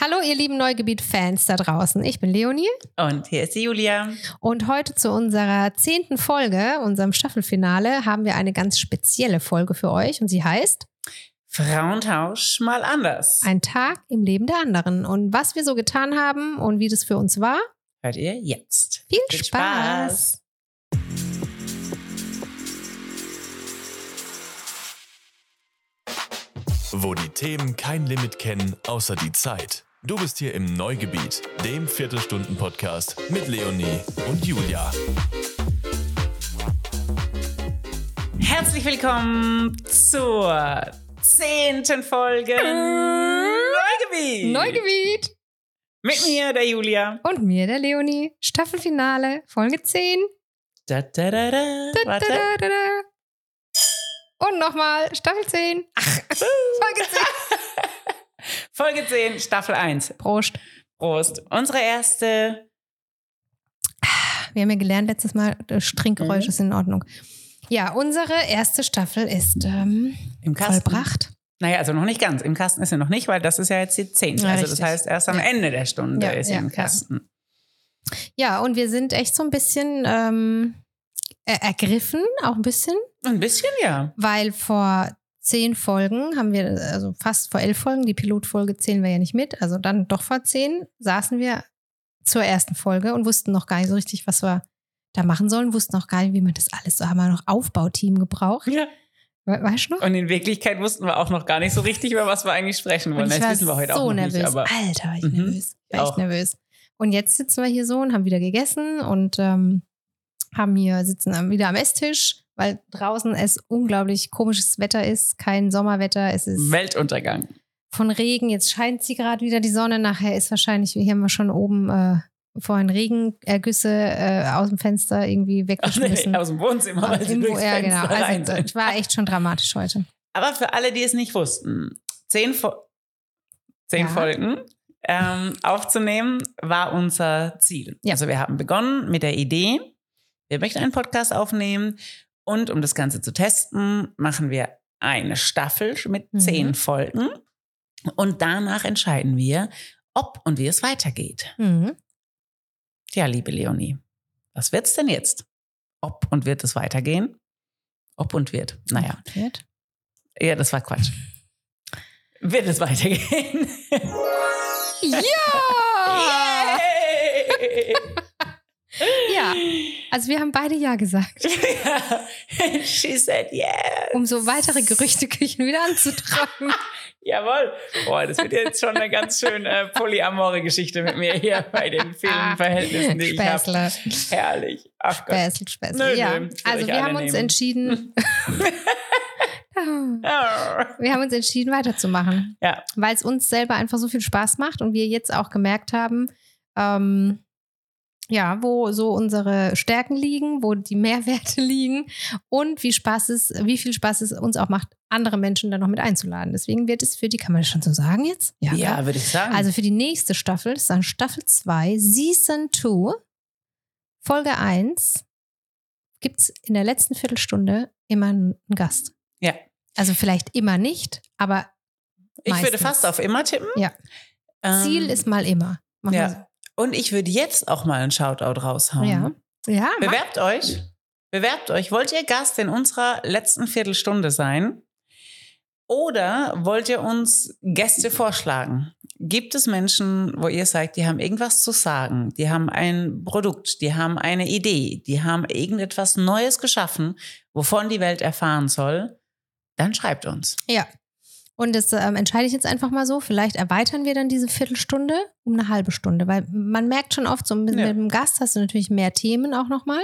Hallo, ihr lieben Neugebiet-Fans da draußen. Ich bin Leonie. Und hier ist die Julia. Und heute zu unserer zehnten Folge, unserem Staffelfinale, haben wir eine ganz spezielle Folge für euch und sie heißt Frauentausch mal anders. Ein Tag im Leben der anderen. Und was wir so getan haben und wie das für uns war, hört ihr jetzt. Viel, Viel Spaß. Spaß. Wo die Themen kein Limit kennen, außer die Zeit. Du bist hier im Neugebiet, dem Viertelstunden-Podcast mit Leonie und Julia. Herzlich willkommen zur zehnten Folge Neugebiet. Neugebiet. Mit mir, der Julia. Und mir, der Leonie. Staffelfinale, Folge 10. Da, da, da, da. Da, da, da, da. Und nochmal, Staffel 10. Ach, Folge 10. Folge 10, Staffel 1. Prost. Prost. Unsere erste. Wir haben ja gelernt letztes Mal, das Trinkgeräusch mhm. ist in Ordnung. Ja, unsere erste Staffel ist ähm, Im Kasten. vollbracht. Naja, also noch nicht ganz. Im Kasten ist sie noch nicht, weil das ist ja jetzt die zehnte. Ja, also richtig. das heißt, erst am ja. Ende der Stunde ja, ist sie im Kasten. Ja. und wir sind echt so ein bisschen ähm, ergriffen, auch ein bisschen. Ein bisschen, ja. Weil vor zehn Folgen haben wir, also fast vor elf Folgen, die Pilotfolge zählen wir ja nicht mit, also dann doch vor zehn, saßen wir zur ersten Folge und wussten noch gar nicht so richtig, was wir da machen sollen, wussten noch gar nicht, wie man das alles, so haben wir noch Aufbauteam gebraucht. Ja. Weißt du noch? Und in Wirklichkeit wussten wir auch noch gar nicht so richtig, über was wir eigentlich sprechen wollen. Das wissen wir heute so auch noch nervös. nicht. Aber Alter, war ich mhm. nervös. War echt nervös. Und jetzt sitzen wir hier so und haben wieder gegessen und ähm, haben hier, sitzen wieder am Esstisch, weil draußen es unglaublich komisches Wetter ist, kein Sommerwetter, es ist Weltuntergang. Von Regen, jetzt scheint sie gerade wieder die Sonne, nachher ist wahrscheinlich, hier haben wir schon oben äh, vorhin Regenergüsse äh, aus dem Fenster irgendwie weggeschmissen. Nee, aus dem Wohnzimmer, weil sie durchs ja, genau. Also, das war echt schon dramatisch heute. Aber für alle, die es nicht wussten, zehn, Fo zehn ja. Folgen ähm, aufzunehmen, war unser Ziel. Ja. Also wir haben begonnen mit der Idee, wir möchten einen Podcast aufnehmen und um das Ganze zu testen, machen wir eine Staffel mit mhm. zehn Folgen und danach entscheiden wir, ob und wie es weitergeht. Mhm. Tja, liebe Leonie, was wird's denn jetzt? Ob und wird es weitergehen? Ob und wird. Naja. Wird? Ja, das war Quatsch. wird es weitergehen? ja! Yay! Ja. Also wir haben beide Ja gesagt. She said yes. Um so weitere Gerüchteküchen wieder anzutragen. Jawohl. Boah, das wird jetzt schon eine ganz schöne äh, polyamore Geschichte mit mir hier bei den vielen ah, Verhältnissen, die Späßle. ich habe. Herrlich. Ach Gott. Späßle, Späßle. Nö, ja. Nö, also wir haben uns nehmen. entschieden. wir haben uns entschieden, weiterzumachen. Ja. Weil es uns selber einfach so viel Spaß macht und wir jetzt auch gemerkt haben, ähm, ja, wo so unsere Stärken liegen, wo die Mehrwerte liegen und wie Spaß es, wie viel Spaß es uns auch macht, andere Menschen dann noch mit einzuladen. Deswegen wird es für die, kann man das schon so sagen jetzt? Ja, ja würde ich sagen. Also für die nächste Staffel, das ist dann Staffel 2, Season 2, Folge 1, gibt es in der letzten Viertelstunde immer einen Gast. Ja. Also vielleicht immer nicht, aber ich meistens. würde fast auf immer tippen. Ja. Ziel ähm, ist mal immer. Machen ja. Und ich würde jetzt auch mal einen Shoutout raushauen. Ja. ja Bewerbt mach. euch. Bewerbt euch. Wollt ihr Gast in unserer letzten Viertelstunde sein? Oder wollt ihr uns Gäste vorschlagen? Gibt es Menschen, wo ihr sagt, die haben irgendwas zu sagen, die haben ein Produkt, die haben eine Idee, die haben irgendetwas Neues geschaffen, wovon die Welt erfahren soll? Dann schreibt uns. Ja, und das ähm, entscheide ich jetzt einfach mal so. Vielleicht erweitern wir dann diese Viertelstunde um eine halbe Stunde, weil man merkt schon oft, so mit, ja. mit dem Gast hast du natürlich mehr Themen auch nochmal.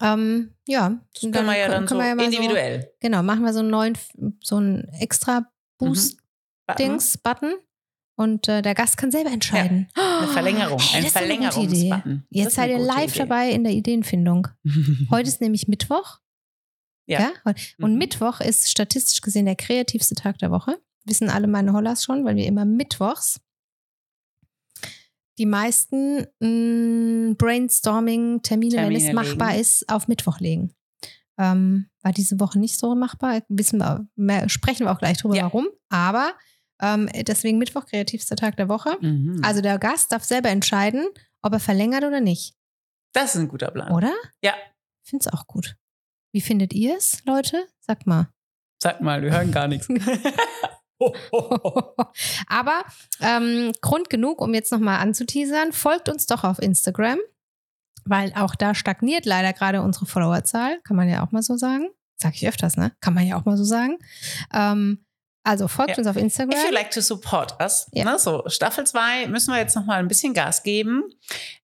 Ähm, ja, das können wir ja dann so ja individuell. So, genau, machen wir so einen neuen, so einen extra Boost-Dings-Button. Mhm. Und äh, der Gast kann selber entscheiden. Ja, eine Verlängerung, oh, hey, ein Verlängerungsbutton. Jetzt seid ihr live Idee. dabei in der Ideenfindung. Heute ist nämlich Mittwoch. Ja. ja? Und mhm. Mittwoch ist statistisch gesehen der kreativste Tag der Woche. Wissen alle meine Hollas schon, weil wir immer mittwochs die meisten mm, Brainstorming-Termine, wenn es machbar legen. ist, auf Mittwoch legen. Ähm, war diese Woche nicht so machbar. Wissen wir, mehr, sprechen wir auch gleich drüber, ja. warum. Aber Ähm, deswegen Mittwoch kreativster Tag der Woche. Mhm. Also der Gast darf selber entscheiden, ob er verlängert oder nicht. das ist ein guter Plan. Oder? Ja. Finde es auch gut. Wie findet ihr es, Leute? Sag mal. Sag mal, wir hören gar nichts. Aber ähm, Grund genug, um jetzt nochmal anzuteasern, folgt uns doch auf Instagram, weil auch da stagniert leider gerade unsere Followerzahl, kann man ja auch mal so sagen. Sag ich öfters, ne? Kann man ja auch mal so sagen. Ähm, also folgt Ja. uns auf Instagram. If you like to support us, Ja. ne, so Staffel 2 müssen wir jetzt noch mal ein bisschen Gas geben.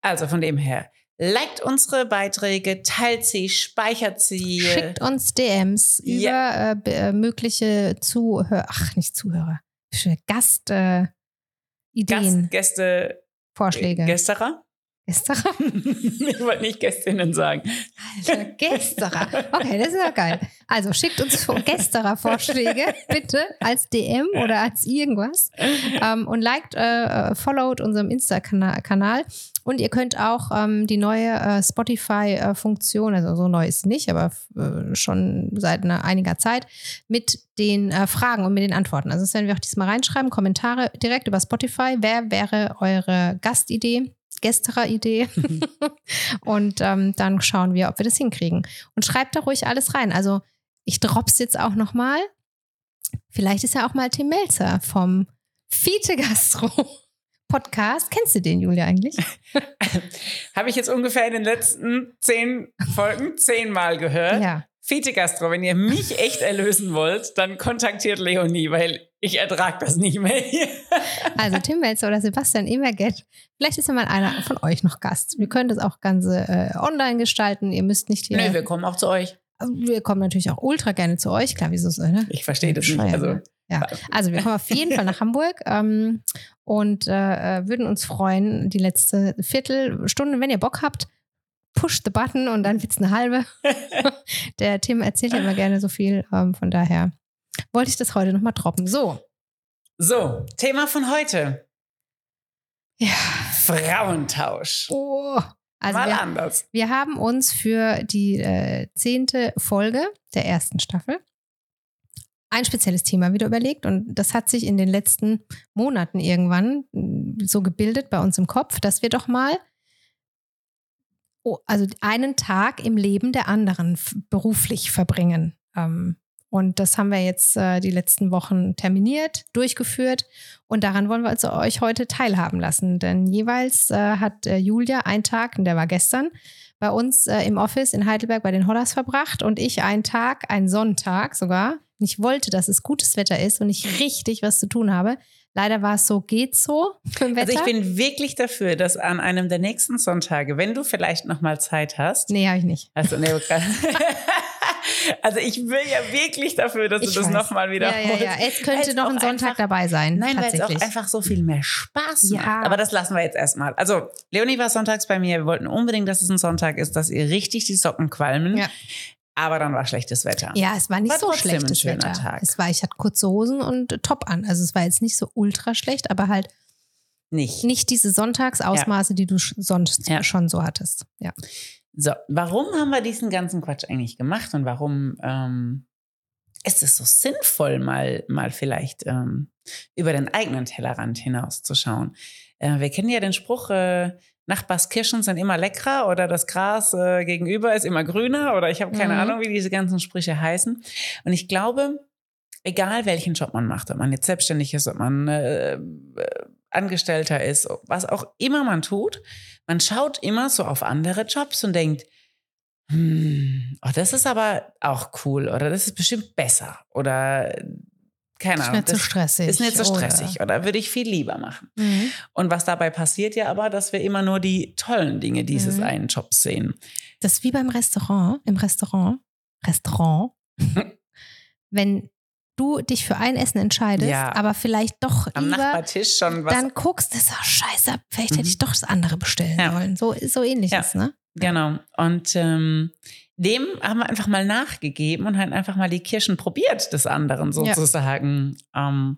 Also von dem her, liked unsere Beiträge, teilt sie, speichert sie. Schickt uns DMs Ja. über äh, äh, mögliche Zuhörer, ach nicht Zuhörer, für Gast äh, Ideen, Gast, Gäste, Vorschläge. Gästerer? Gästerer? ich wollte nicht Gästinnen sagen. Alter, Gästerer. Okay, das ist ja geil. Also schickt uns Gästerer-Vorschläge bitte als DM oder als irgendwas ähm, und liked, äh, äh, followt unserem Insta-Kanal und ihr könnt auch ähm, die neue äh, Spotify-Funktion, also so neu ist sie nicht, aber äh, schon seit einer, einiger Zeit, mit den äh, Fragen und mit den Antworten. Also das werden wir auch diesmal reinschreiben, Kommentare direkt über Spotify. Wer wäre eure Gastidee? Gästerer-Idee. und ähm, dann schauen wir, ob wir das hinkriegen. Und schreibt da ruhig alles rein. Also ich drops jetzt auch noch mal. Vielleicht ist ja auch mal Tim Melzer vom Fiete Gastro Podcast. Kennst du den, Julia, eigentlich? Habe ich jetzt ungefähr in den letzten zehn Folgen zehnmal gehört. Ja. Fiete Gastro, wenn ihr mich echt erlösen wollt, dann kontaktiert Leonie, weil ich ertrage das nicht mehr hier. Also Tim Melzer oder Sebastian Emerget. Vielleicht ist ja mal einer von euch noch Gast. Wir können das auch Ganze äh, online gestalten. Ihr müsst nicht hier. Nö, wir kommen auch zu euch. Wir kommen natürlich auch ultra gerne zu euch. Klar, wieso so, ne? Ich verstehe das nicht. Also? Ja, also wir kommen auf jeden Fall nach Hamburg ähm, und äh, äh, würden uns freuen, die letzte Viertelstunde, wenn ihr Bock habt, push the button und dann wird's eine halbe. Der Tim erzählt ja immer gerne so viel, ähm, von daher wollte ich das heute nochmal droppen. So, so, Thema von heute. ja. Frauentausch. Oh. Also Mal wir, anders. wir haben uns für die äh, zehnte Folge der ersten Staffel ein spezielles Thema wieder überlegt und das hat sich in den letzten Monaten irgendwann mh, so gebildet bei uns im Kopf, dass wir doch mal also einen Tag im Leben der anderen beruflich verbringen. Ähm, und das haben wir jetzt äh, die letzten Wochen terminiert, durchgeführt und daran wollen wir also euch heute teilhaben lassen. Denn jeweils äh, hat äh, Julia einen Tag, und der war gestern, bei uns äh, im Office in Heidelberg bei den Hollers verbracht und ich einen Tag, einen Sonntag sogar. Und ich wollte, dass es gutes Wetter ist und ich richtig was zu tun habe. Leider war es so, geht so. Also ich bin wirklich dafür, dass an einem der nächsten Sonntage, wenn du vielleicht noch mal Zeit hast, nee, habe ich nicht. also, nee, okay. also ich will ja wirklich dafür, dass Ich du das weiß. noch mal Ja, wiederholst. ja, ja. Es könnte Weil's noch ein Sonntag einfach- dabei sein. Nein, weil es auch einfach so viel mehr Spaß Ja. macht. Aber das lassen wir jetzt erstmal. Also, Leonie war sonntags bei mir. Wir wollten unbedingt, dass es ein Sonntag ist, dass ihr richtig die Socken qualmen. Ja. Aber dann war schlechtes Wetter. Ja, es war nicht War so schlechtes schöner Wetter. Tag. Es war, ich hatte kurze Hosen und Top an. Also es war jetzt nicht so ultra schlecht, aber halt Nicht. nicht diese Sonntagsausmaße, die du sonst Ja. schon so hattest. Ja. So, warum haben wir diesen ganzen Quatsch eigentlich gemacht und warum ähm, ist es so sinnvoll, mal, mal vielleicht ähm, über den eigenen Tellerrand hinauszuschauen? Äh, wir kennen ja den Spruch, äh, Nachbarskirschen sind immer leckerer oder das Gras äh, gegenüber ist immer grüner oder ich habe keine Mhm. Ahnung, wie diese ganzen Sprüche heißen. Und ich glaube, egal welchen Job man macht, ob man jetzt selbstständig ist, ob man äh, äh, Angestellter ist, was auch immer man tut, man schaut immer so auf andere Jobs und denkt, hm, oh, das ist aber auch cool oder das ist bestimmt besser oder keine Ist Ahnung. nicht so stressig. ist nicht so oder- stressig oder würde ich viel lieber machen. Mhm. Und was dabei passiert ja aber, dass wir immer nur die tollen Dinge dieses Mhm. einen Jobs sehen. Das ist wie beim Restaurant, im Restaurant, Restaurant, wenn du dich für ein Essen entscheidest, Ja. aber vielleicht doch Am lieber Nachbartisch schon was. dann guckst, das ist oh, scheiße, vielleicht Mhm. hätte ich doch das andere bestellen Ja. sollen. So, so ähnlich Ja. ist, ne? Genau. Und ähm, dem haben wir einfach mal nachgegeben und halt einfach mal die Kirschen probiert des anderen sozusagen. Ähm,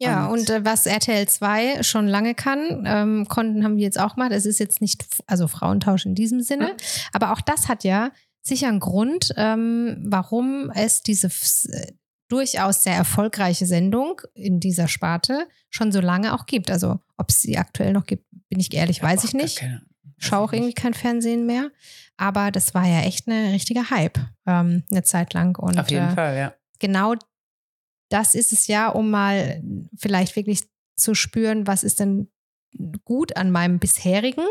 Ja, und, äh, was RTL 2 schon lange kann, ähm, konnten, haben wir jetzt auch gemacht. Es ist jetzt nicht, also Frauentausch in diesem Sinne, Mhm. aber auch das hat ja sicher einen Grund, ähm, warum es diese, äh, durchaus sehr erfolgreiche Sendung in dieser Sparte schon so lange auch gibt. Also ob es sie aktuell noch gibt, bin ich ehrlich, weiß ich nicht. Schaue auch irgendwie kein Fernsehen mehr. Aber das war ja echt eine richtige Hype ähm, eine Zeit lang. Und, Auf jeden äh, Fall, ja. Genau das ist es ja, um mal vielleicht wirklich zu spüren, was ist denn gut an meinem bisherigen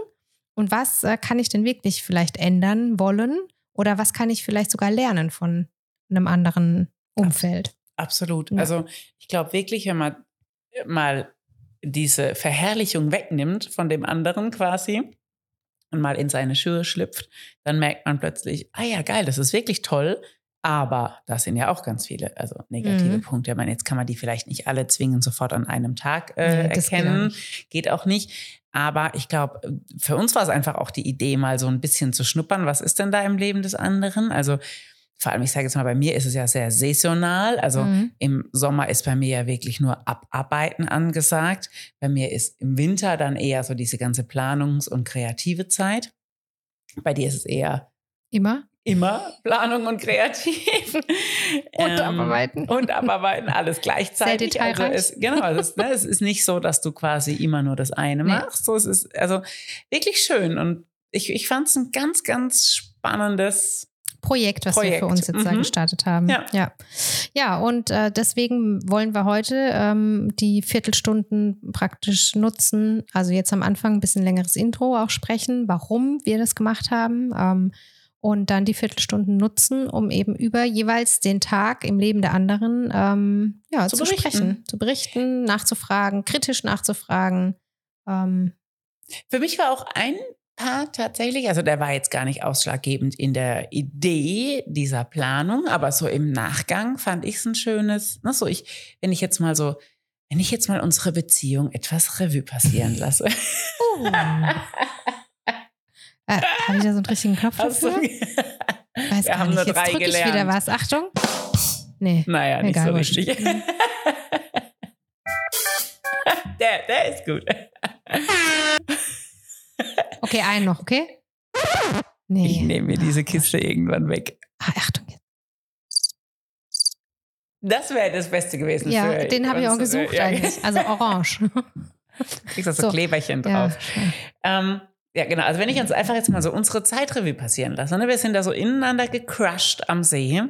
und was äh, kann ich denn wirklich vielleicht ändern wollen oder was kann ich vielleicht sogar lernen von einem anderen Umfeld. Absolut. Ja. Also ich glaube wirklich, wenn man mal diese Verherrlichung wegnimmt von dem anderen quasi und mal in seine Schuhe schlüpft, dann merkt man plötzlich, ah ja, geil, das ist wirklich toll. Aber das sind ja auch ganz viele, also negative mhm. Punkte. Ich meine, jetzt kann man die vielleicht nicht alle zwingend sofort an einem Tag äh, ja, erkennen. Geht auch, geht auch nicht. Aber ich glaube, für uns war es einfach auch die Idee, mal so ein bisschen zu schnuppern. Was ist denn da im Leben des anderen? Also vor allem, ich sage jetzt mal, bei mir ist es ja sehr saisonal. Also mhm. im Sommer ist bei mir ja wirklich nur Abarbeiten angesagt. Bei mir ist im Winter dann eher so diese ganze Planungs- und kreative Zeit. Bei dir ist es eher immer immer Planung und kreativ. und ähm, abarbeiten. Und abarbeiten, alles gleichzeitig. Sehr also es, genau, es ist, ne, es ist nicht so, dass du quasi immer nur das eine nee. machst. So, es ist also wirklich schön. Und ich, ich fand es ein ganz, ganz spannendes Projekt, was Projekt. wir für uns jetzt mhm. da gestartet haben. Ja, ja. ja und äh, deswegen wollen wir heute ähm, die Viertelstunden praktisch nutzen. Also jetzt am Anfang ein bisschen längeres Intro auch sprechen, warum wir das gemacht haben. Ähm, und dann die Viertelstunden nutzen, um eben über jeweils den Tag im Leben der anderen ähm, ja, zu, zu sprechen, zu berichten, nachzufragen, kritisch nachzufragen. Ähm. Für mich war auch ein Part tatsächlich, also der war jetzt gar nicht ausschlaggebend in der Idee dieser Planung, aber so im Nachgang fand ich es ein schönes, ne, so ich, wenn ich jetzt mal so, wenn ich jetzt mal unsere Beziehung etwas Revue passieren lasse. Oh. Äh, Habe ich da so einen richtigen Knopf dafür? Weiß Wir haben nicht. nur Jetzt drei gelernt. Ich wieder was. Achtung. Nee. Naja, nicht so richtig. der, der ist gut. okay, einen noch, okay? Nee. Ich nehme mir diese Kiste irgendwann weg. Ah, Achtung jetzt. Das wäre das Beste gewesen. Ja, den habe ich auch gesucht ja. eigentlich. Also orange. Du kriegst da so, so Kleberchen drauf. Ja, ähm, ja, genau. Also wenn ich uns einfach jetzt mal so unsere Zeitrevue passieren lasse. Ne? Wir sind da so ineinander gecrushed am See.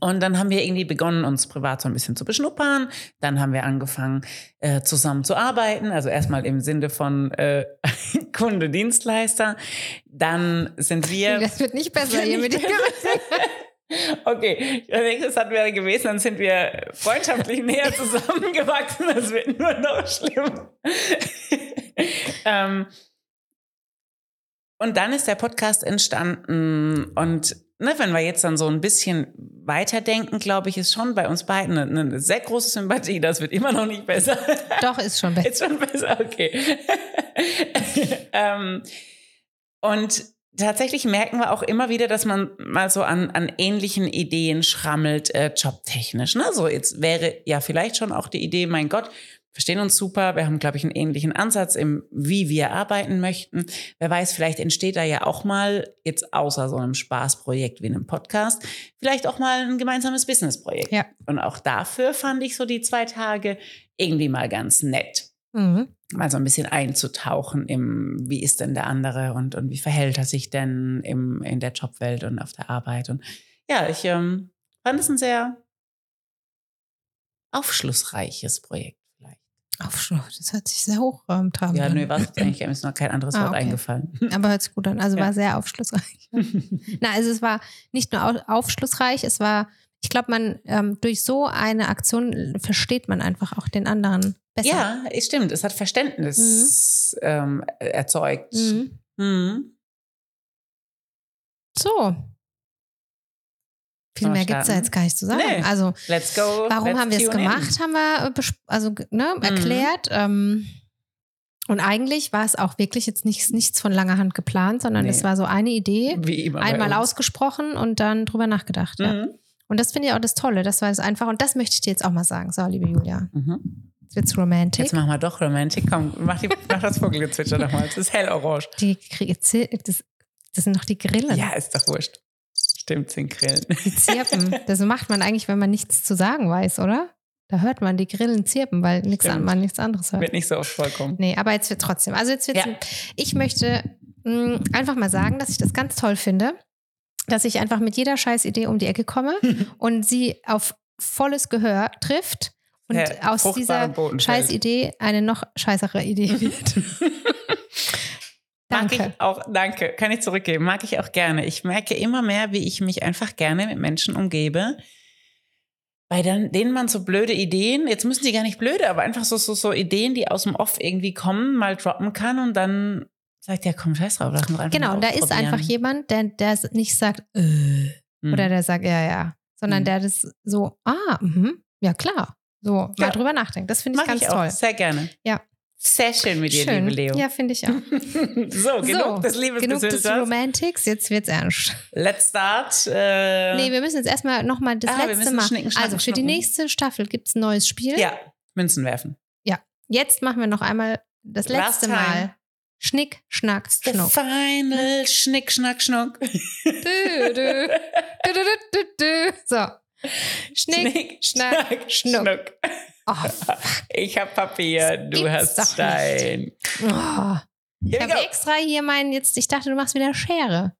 Und dann haben wir irgendwie begonnen, uns privat so ein bisschen zu beschnuppern. Dann haben wir angefangen, äh, zusammen zu arbeiten. Also erstmal im Sinne von äh, Kunde, Dienstleister. Dann sind wir. Das wird nicht besser hier mit dir. Okay, ich denke, das hat wäre gewesen, dann sind wir freundschaftlich näher zusammengewachsen. Das wird nur noch schlimm. ähm, und dann ist der Podcast entstanden und ne, wenn wir jetzt dann so ein bisschen weiterdenken, glaube ich, ist schon bei uns beiden eine, eine, sehr große Sympathie. Das wird immer noch nicht besser. Doch, ist schon besser. Ist schon besser, okay. ähm, und tatsächlich merken wir auch immer wieder, dass man mal so an, an ähnlichen Ideen schrammelt, äh, jobtechnisch. Ne? So, jetzt wäre ja vielleicht schon auch die Idee, mein Gott, verstehen uns super. Wir haben, glaube ich, einen ähnlichen Ansatz im, wie wir arbeiten möchten. Wer weiß, vielleicht entsteht da ja auch mal, jetzt außer so einem Spaßprojekt wie einem Podcast, vielleicht auch mal ein gemeinsames Businessprojekt. Ja. Und auch dafür fand ich so die zwei Tage irgendwie mal ganz nett. Mhm. Mal so ein bisschen einzutauchen im, wie ist denn der andere und, und wie verhält er sich denn im, in der Jobwelt und auf der Arbeit. Und ja, ich ähm, fand es ein sehr aufschlussreiches Projekt. Aufschluss, das hört sich sehr hochtrabend an. Ja, nö, war es eigentlich. Mir ist noch kein anderes ah, Wort okay. eingefallen. Aber hört sich gut an. Also ja. war sehr aufschlussreich. Na, also es war nicht nur aufschlussreich, es war, ich glaube, man ähm, durch so eine Aktion versteht man einfach auch den anderen besser. Ja, stimmt. Es hat Verständnis mhm. ähm, erzeugt. Mhm. Mhm. So, viel mehr gibt es da jetzt gar nicht zu sagen. Nee. Also, let's go. Warum let's haben wir es gemacht, haben wir äh, also, ne, mhm. erklärt. Ähm, und eigentlich war es auch wirklich jetzt nichts, nichts von langer Hand geplant, sondern nee. es war so eine Idee, einmal ausgesprochen und dann drüber nachgedacht. Mhm. Ja. Und das finde ich auch das Tolle. Das war es einfach. Und das möchte ich dir jetzt auch mal sagen. So, liebe Julia. Mhm. Jetzt wird's romantic. Jetzt machen wir doch romantic. Komm, mach, die, mach das Vogelgezwitscher nochmal. Das ist hellorange. Die, das, das sind noch die Grillen. Ja, ist doch wurscht. Stimmt, sind Grillen. Die zirpen. Das macht man eigentlich, wenn man nichts zu sagen weiß, oder? Da hört man die Grillen zirpen, weil nix an, man nichts anderes hört. Wird nicht so oft vorkommen. Nee, aber jetzt wird trotzdem. Also jetzt wird Ja. Ich möchte mh, einfach mal sagen, dass ich das ganz toll finde, dass ich einfach mit jeder Scheißidee um die Ecke komme und sie auf volles Gehör trifft und Ja, aus dieser Boden fällt. Scheißidee eine noch scheißere Idee wird. Mag Danke. ich auch, danke, kann ich zurückgeben, mag ich auch gerne. Ich merke immer mehr, wie ich mich einfach gerne mit Menschen umgebe, bei denen man so blöde Ideen, jetzt müssen die gar nicht blöde, aber einfach so, so, so Ideen, die aus dem Off irgendwie kommen, mal droppen kann und dann sagt, ja komm, scheiß drauf, lass uns einfach Genau, da ist einfach jemand, der, der nicht sagt, äh, Mhm. oder der sagt, ja, ja, sondern Mhm. der das so, ah, mhm, ja klar, so Ja. mal drüber nachdenkt. Das finde ich Mag ganz ich auch toll. sehr gerne. Ja. Sehr schön mit dir, Schön. liebe Leo. Ja, finde ich auch. so, genug des genug des. Romantics, jetzt wird's ernst. Let's start. Äh, Nee, wir müssen jetzt erstmal nochmal das Ah, letzte Mal. schnicken, Also für die schnucken. nächste Staffel gibt es ein neues Spiel. ja, Münzen werfen. Jetzt machen wir noch einmal das letzte. Mal. Schnick, Schnack, The Schnuck. final Schnick, Schnack, Schnuck. Dü. Dü, dü, dü, dü, dü. So. Schnick, Schnack, Schnuck. Oh, Ich habe Papier, du hast Stein. oh. Ich habe extra hier meinen, jetzt, ich dachte, du machst wieder Schere.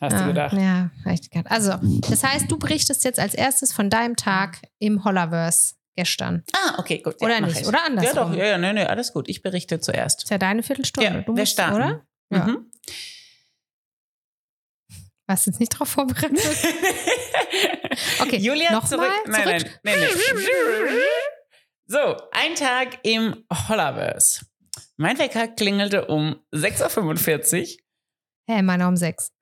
Hast Ah, du gedacht? Ja, ich gedacht. Also, das heißt, du berichtest jetzt als erstes von deinem Tag im Hollaverse gestern. Ah, okay, gut. ja, Oder nicht? ich. Oder Ja, andersrum? doch, ja, ja, nee, nee, alles gut. Ich berichte zuerst. Ist ja deine Viertelstunde. Ja, du musst, starten. oder? Ja. Mhm. Warst du jetzt nicht drauf vorbereitet? Okay, Julia, noch zurück. mal, Nein, zurück. nein, nein, nein. So, ein Tag im Hollaverse. Mein Wecker klingelte um 6.45 Uhr. Hä, meiner um sechs.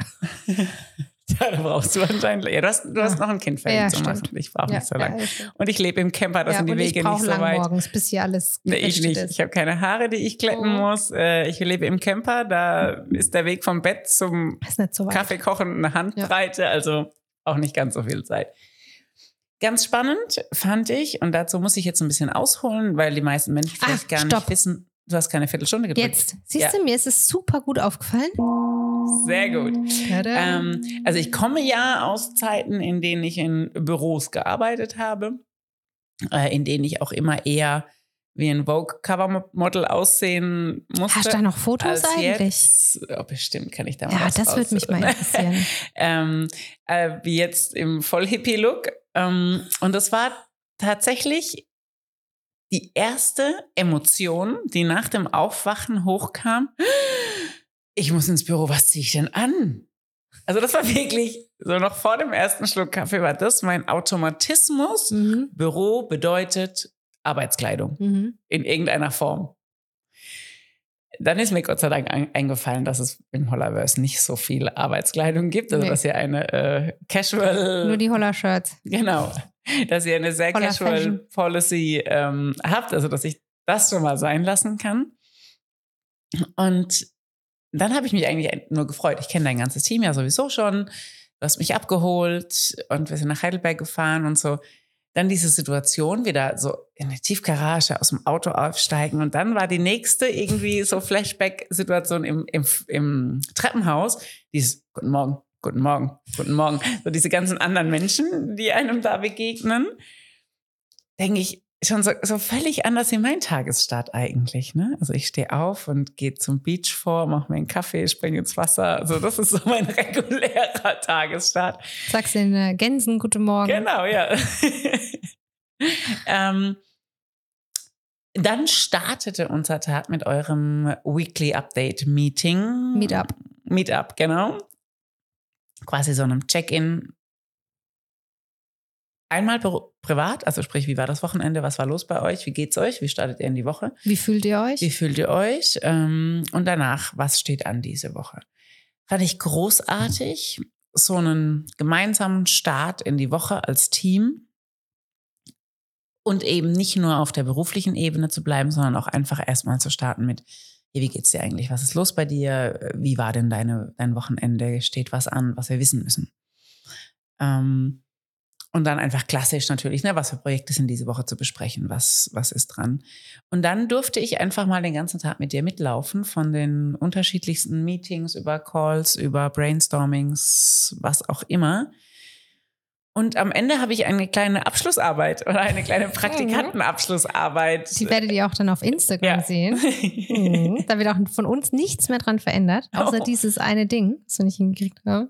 Ja, da brauchst du anscheinend. Ja, du hast, du hast noch ein Kind fertig Ja, machen. stimmt. Ich brauche Ja, nicht so lange. Und ich lebe im Camper, da ja, sind die Wege nicht so lang weit. morgens, bis hier alles Nee, ich nicht. ist. Ich habe keine Haare, die ich glätten Mhm. muss. Äh, Ich lebe im Camper, da ist der Weg vom Bett zum Das so. Kaffee kochen eine Handbreite, also auch nicht ganz so viel Zeit. Ganz spannend fand ich, und dazu muss ich jetzt ein bisschen ausholen, weil die meisten Menschen Ah, vielleicht gar stopp. nicht wissen, du hast keine Viertelstunde gedrückt. Jetzt, siehst du, mir ist es super gut aufgefallen. Sehr gut. Ähm, also ich komme ja aus Zeiten, in denen ich in Büros gearbeitet habe, äh, in denen ich auch immer eher wie ein Vogue-Cover-Model aussehen musste. Hast du da noch Fotos eigentlich? Oh, bestimmt kann ich da mal Ja, was das würde mich mal interessieren. ähm, äh, wie jetzt im Voll-Hippie-Look. Ähm, und das war tatsächlich die erste Emotion, die nach dem Aufwachen hochkam. Ich muss ins Büro, was ziehe ich denn an? Also das war wirklich, so noch vor dem ersten Schluck Kaffee war das mein Automatismus. Mhm. Büro bedeutet Arbeitskleidung Mhm. in irgendeiner Form. Dann ist mir Gott sei Dank ein- eingefallen, dass es im Hollaverse nicht so viel Arbeitskleidung gibt. Also, Nee. dass ihr eine äh, Casual. Nur die Holler-Shirts. Genau. Dass ihr eine sehr Holla Casual Fashion. Policy ähm, habt. Also, dass ich das schon mal sein lassen kann. Und dann habe ich mich eigentlich nur gefreut. Ich kenne dein ganzes Team ja sowieso schon. Du hast mich abgeholt und wir sind nach Heidelberg gefahren und so. Dann diese Situation, wieder so in der Tiefgarage aus dem Auto aufsteigen. Und dann war die nächste irgendwie so Flashback-Situation im, im, im Treppenhaus. Dieses Guten Morgen, guten Morgen, guten Morgen. So diese ganzen anderen Menschen, die einem da begegnen. Denke ich, schon so, so völlig anders wie mein Tagesstart eigentlich. Ne? Also ich stehe auf und gehe zum Beach vor, mache mir einen Kaffee, springe ins Wasser. Also das ist so mein regulärer Tagesstart. Sagst den äh, Gänsen Guten Morgen. Genau, ja. ähm, dann startete unser Tag mit eurem Weekly Update Meeting. Meetup. Meetup, genau. Quasi so einem Check-in. Einmal pri- privat, also sprich, wie war das Wochenende? Was war los bei euch? Wie geht's euch? Wie startet ihr in die Woche? Wie fühlt ihr euch? Wie fühlt ihr euch? Ähm, und danach, was steht an diese Woche? Fand ich großartig, so einen gemeinsamen Start in die Woche als Team und eben nicht nur auf der beruflichen Ebene zu bleiben, sondern auch einfach erstmal zu starten mit, wie geht's dir eigentlich? Was ist los bei dir? Wie war denn deine, dein Wochenende? Steht was an, was wir wissen müssen? Ähm, und dann einfach klassisch natürlich, ne, was für Projekte sind diese Woche zu besprechen, was, was ist dran. Und dann durfte ich einfach mal den ganzen Tag mit dir mitlaufen, von den unterschiedlichsten Meetings über Calls, über Brainstormings, was auch immer. Und am Ende habe ich eine kleine Abschlussarbeit oder eine kleine mhm. Praktikantenabschlussarbeit. Die werdet ihr auch dann auf Instagram ja. sehen. Mhm. Da wird auch von uns nichts mehr dran verändert, außer oh. dieses eine Ding, das wir nicht hingekriegt haben.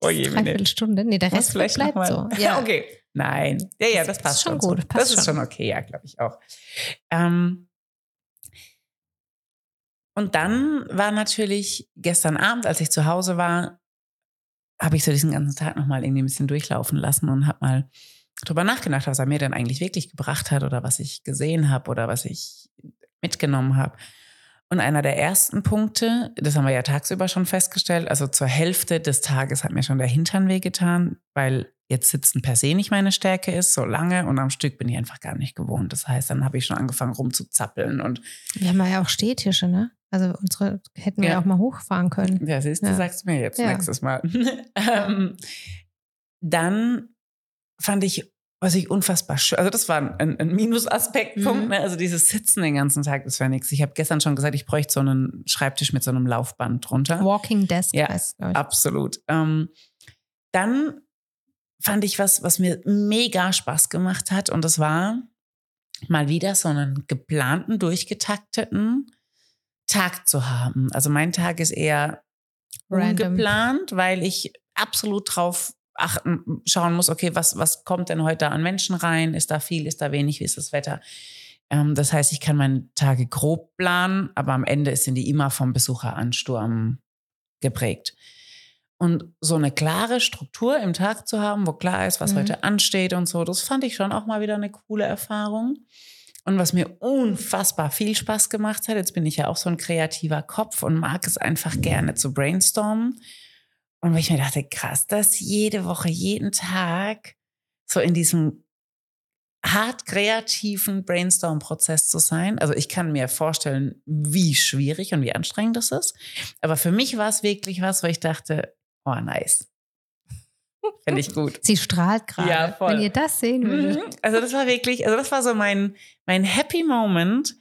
Oh je, Dreiviertel Stunde. Nee, der Rest bleibt so. Ja, okay. Nein. Ja, ja, das, das passt schon. Gut, so. Passt das ist schon okay, ja, glaube ich auch. Ähm, und dann war natürlich gestern Abend, als ich zu Hause war, habe ich so diesen ganzen Tag nochmal irgendwie ein bisschen durchlaufen lassen und habe mal drüber nachgedacht, was er mir denn eigentlich wirklich gebracht hat oder was ich gesehen habe oder was ich mitgenommen habe. Und einer der ersten Punkte, das haben wir ja tagsüber schon festgestellt, also zur Hälfte des Tages hat mir schon der Hintern wehgetan, weil jetzt Sitzen per se nicht meine Stärke ist, so lange und am Stück bin ich einfach gar nicht gewohnt. Das heißt, dann habe ich schon angefangen rumzuzappeln und. Wir haben ja auch Stehtische, ne? Also unsere hätten wir ja. auch mal hochfahren können. Ja, siehst du, ja. sagst mir jetzt ja. nächstes Mal. ähm, dann fand ich, was ich unfassbar schön, also das war ein, ein Minusaspektpunkt, mhm. ne? also dieses Sitzen den ganzen Tag, das wäre nichts. Ich habe gestern schon gesagt, ich bräuchte so einen Schreibtisch mit so einem Laufband drunter. Walking Desk ja, heißt, absolut. Ähm, dann fand ich was, was mir mega Spaß gemacht hat und das war mal wieder so einen geplanten, durchgetakteten Tag zu haben. Also mein Tag ist eher Random. ungeplant, weil ich absolut drauf achten, schauen muss, okay, was, was kommt denn heute an Menschen rein? Ist da viel, ist da wenig, wie ist das Wetter? Ähm, das heißt, ich kann meine Tage grob planen, aber am Ende sind die immer vom Besucheransturm geprägt. Und so eine klare Struktur im Tag zu haben, wo klar ist, was mhm. heute ansteht und so, das fand ich schon auch mal wieder eine coole Erfahrung. Und was mir unfassbar viel Spaß gemacht hat, jetzt bin ich ja auch so ein kreativer Kopf und mag es einfach gerne zu brainstormen. Und wo ich mir dachte, krass, das jede Woche, jeden Tag so in diesem hart kreativen Brainstorm-Prozess zu sein. Also ich kann mir vorstellen, wie schwierig und wie anstrengend das ist. Aber für mich war es wirklich was, wo ich dachte, oh nice. Finde ich gut. Sie strahlt gerade. Ja, voll. Wenn ihr das sehen würdet. Mhm. Also das war wirklich, also das war so mein, mein Happy Moment,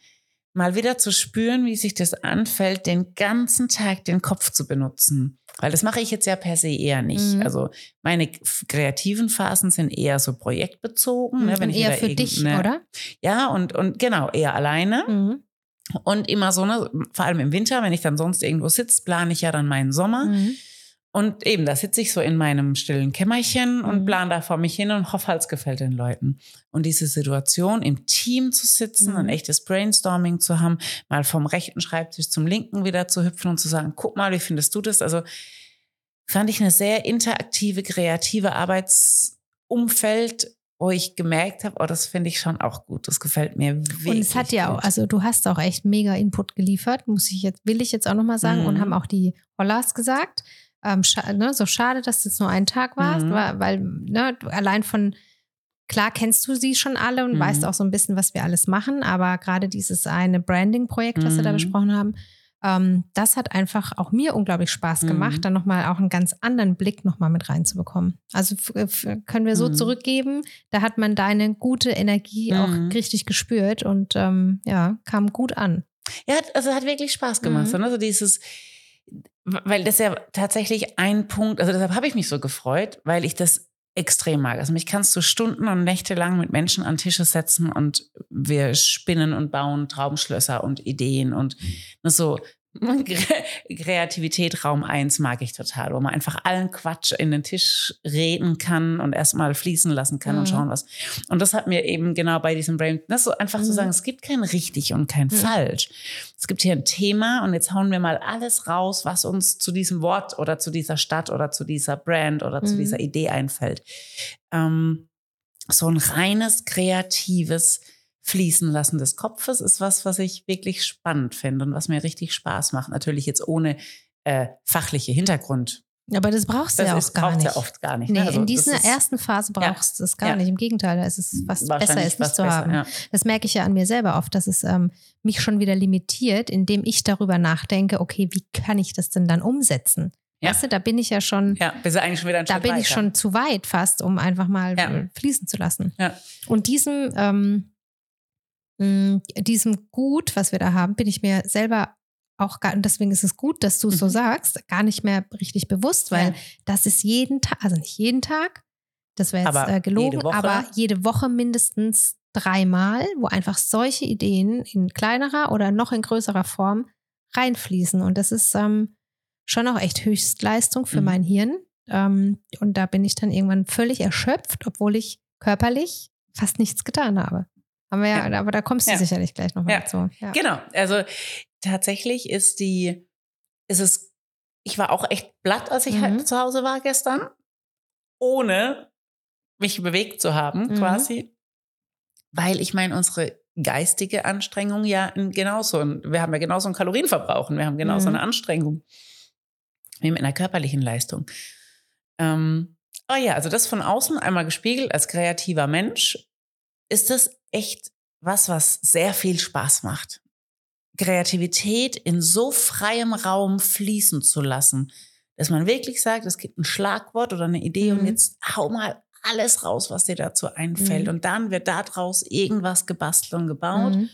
mal wieder zu spüren, wie sich das anfällt, den ganzen Tag den Kopf zu benutzen. Weil das mache ich jetzt ja per se eher nicht. Mhm. Also meine kreativen Phasen sind eher so projektbezogen. Ne, wenn eher für dich, oder? Ja, und, und genau, eher alleine. Mhm. Und immer so, ne, vor allem im Winter, wenn ich dann sonst irgendwo sitze, plane ich ja dann meinen Sommer. Mhm. Und eben, da sitze ich so in meinem stillen Kämmerchen und mhm. plan da vor mich hin und hoffe, es gefällt den Leuten. Und diese Situation, im Team zu sitzen, mhm. ein echtes Brainstorming zu haben, mal vom rechten Schreibtisch zum linken wieder zu hüpfen und zu sagen, guck mal, wie findest du das? Also fand ich eine sehr interaktive, kreative Arbeitsumfeld, wo ich gemerkt habe, oh, das finde ich schon auch gut. Das gefällt mir wirklich. Und es hat ja auch, also du hast auch echt mega Input geliefert, muss ich jetzt, will ich jetzt auch nochmal sagen, mhm. und haben auch die Hollas gesagt ähm, scha ne, so schade, dass du jetzt nur einen Tag warst, mhm. weil, weil ne, allein von, klar kennst du sie schon alle und mhm. weißt auch so ein bisschen, was wir alles machen, aber gerade dieses eine Branding-Projekt, was mhm. wir da mhm. besprochen haben, ähm, das hat einfach auch mir unglaublich Spaß gemacht, mhm. dann nochmal auch einen ganz anderen Blick nochmal mit reinzubekommen. Also können wir so mhm. zurückgeben, da hat man deine gute Energie auch richtig gespürt und ähm, ja, kam gut an. Ja, also hat wirklich Spaß gemacht. Mhm. Also dieses, weil das ja tatsächlich ein Punkt, also deshalb habe ich mich so gefreut, weil ich das extrem mag. Also mich kannst du Stunden und Nächte lang mit Menschen an Tische setzen und wir spinnen und bauen Traumschlösser und Ideen und so Kreativität Raum 1 mag ich total, wo man einfach allen Quatsch in den Tisch reden kann und erstmal fließen lassen kann mhm. und schauen was. Und das hat mir eben genau bei diesem Brain, das so einfach mhm. zu sagen, es gibt kein richtig und kein mhm. falsch. Es gibt hier ein Thema und jetzt hauen wir mal alles raus, was uns zu diesem Wort oder zu dieser Stadt oder zu dieser Brand oder zu dieser mhm. Idee einfällt. Ähm, so ein reines, kreatives, Fließen lassen des Kopfes ist was, was ich wirklich spannend finde und was mir richtig Spaß macht. Natürlich jetzt ohne äh, fachliche Hintergrund. Aber das brauchst du ja auch ist, gar nicht. ja oft gar nicht. Nee, ne? also in dieser ersten Phase brauchst du ja, es gar ja. nicht. Im Gegenteil, da ist es was besser, ist nicht zu besser, haben. Ja. Das merke ich ja an mir selber oft, dass es ähm, mich schon wieder limitiert, indem ich darüber nachdenke, okay, wie kann ich das denn dann umsetzen? Ja. Weißt du, da bin ich ja schon. Ja, bist du eigentlich schon wieder ein Da Schritt bin weiter. ich schon zu weit fast, um einfach mal Ja. fließen zu lassen. Ja. Und diesem, ähm, mh, diesem Gut, was wir da haben, bin ich mir selber auch gar, und deswegen ist es gut, dass du es so Mhm. sagst, gar nicht mehr richtig bewusst, weil Ja. das ist jeden Tag, also nicht jeden Tag, das wäre jetzt äh, gelogen, jede aber jede Woche mindestens dreimal, wo einfach solche Ideen in kleinerer oder noch in größerer Form reinfließen. Und das ist ähm, schon auch echt Höchstleistung für Mhm. mein Hirn. Ähm, und da bin ich dann irgendwann völlig erschöpft, obwohl ich körperlich fast nichts getan habe. Haben wir ja, aber da kommst du Ja. sicherlich gleich nochmal Ja. zu. Ja. Genau, also tatsächlich ist die, ist es, ich war auch echt platt, als ich Mhm. halt zu Hause war gestern, ohne mich bewegt zu haben, Mhm. quasi. Weil ich meine, unsere geistige Anstrengung ja genauso, wir haben ja genauso einen Kalorienverbrauch und wir haben genauso Mhm. eine Anstrengung wie mit einer körperlichen Leistung. Ähm, oh ja, also das von außen einmal gespiegelt als kreativer Mensch, ist das echt was, was sehr viel Spaß macht. Kreativität in so freiem Raum fließen zu lassen, dass man wirklich sagt, es gibt ein Schlagwort oder eine Idee und Mhm. jetzt hau mal alles raus, was dir dazu einfällt. Mhm. Und dann wird daraus irgendwas gebastelt und gebaut. Mhm.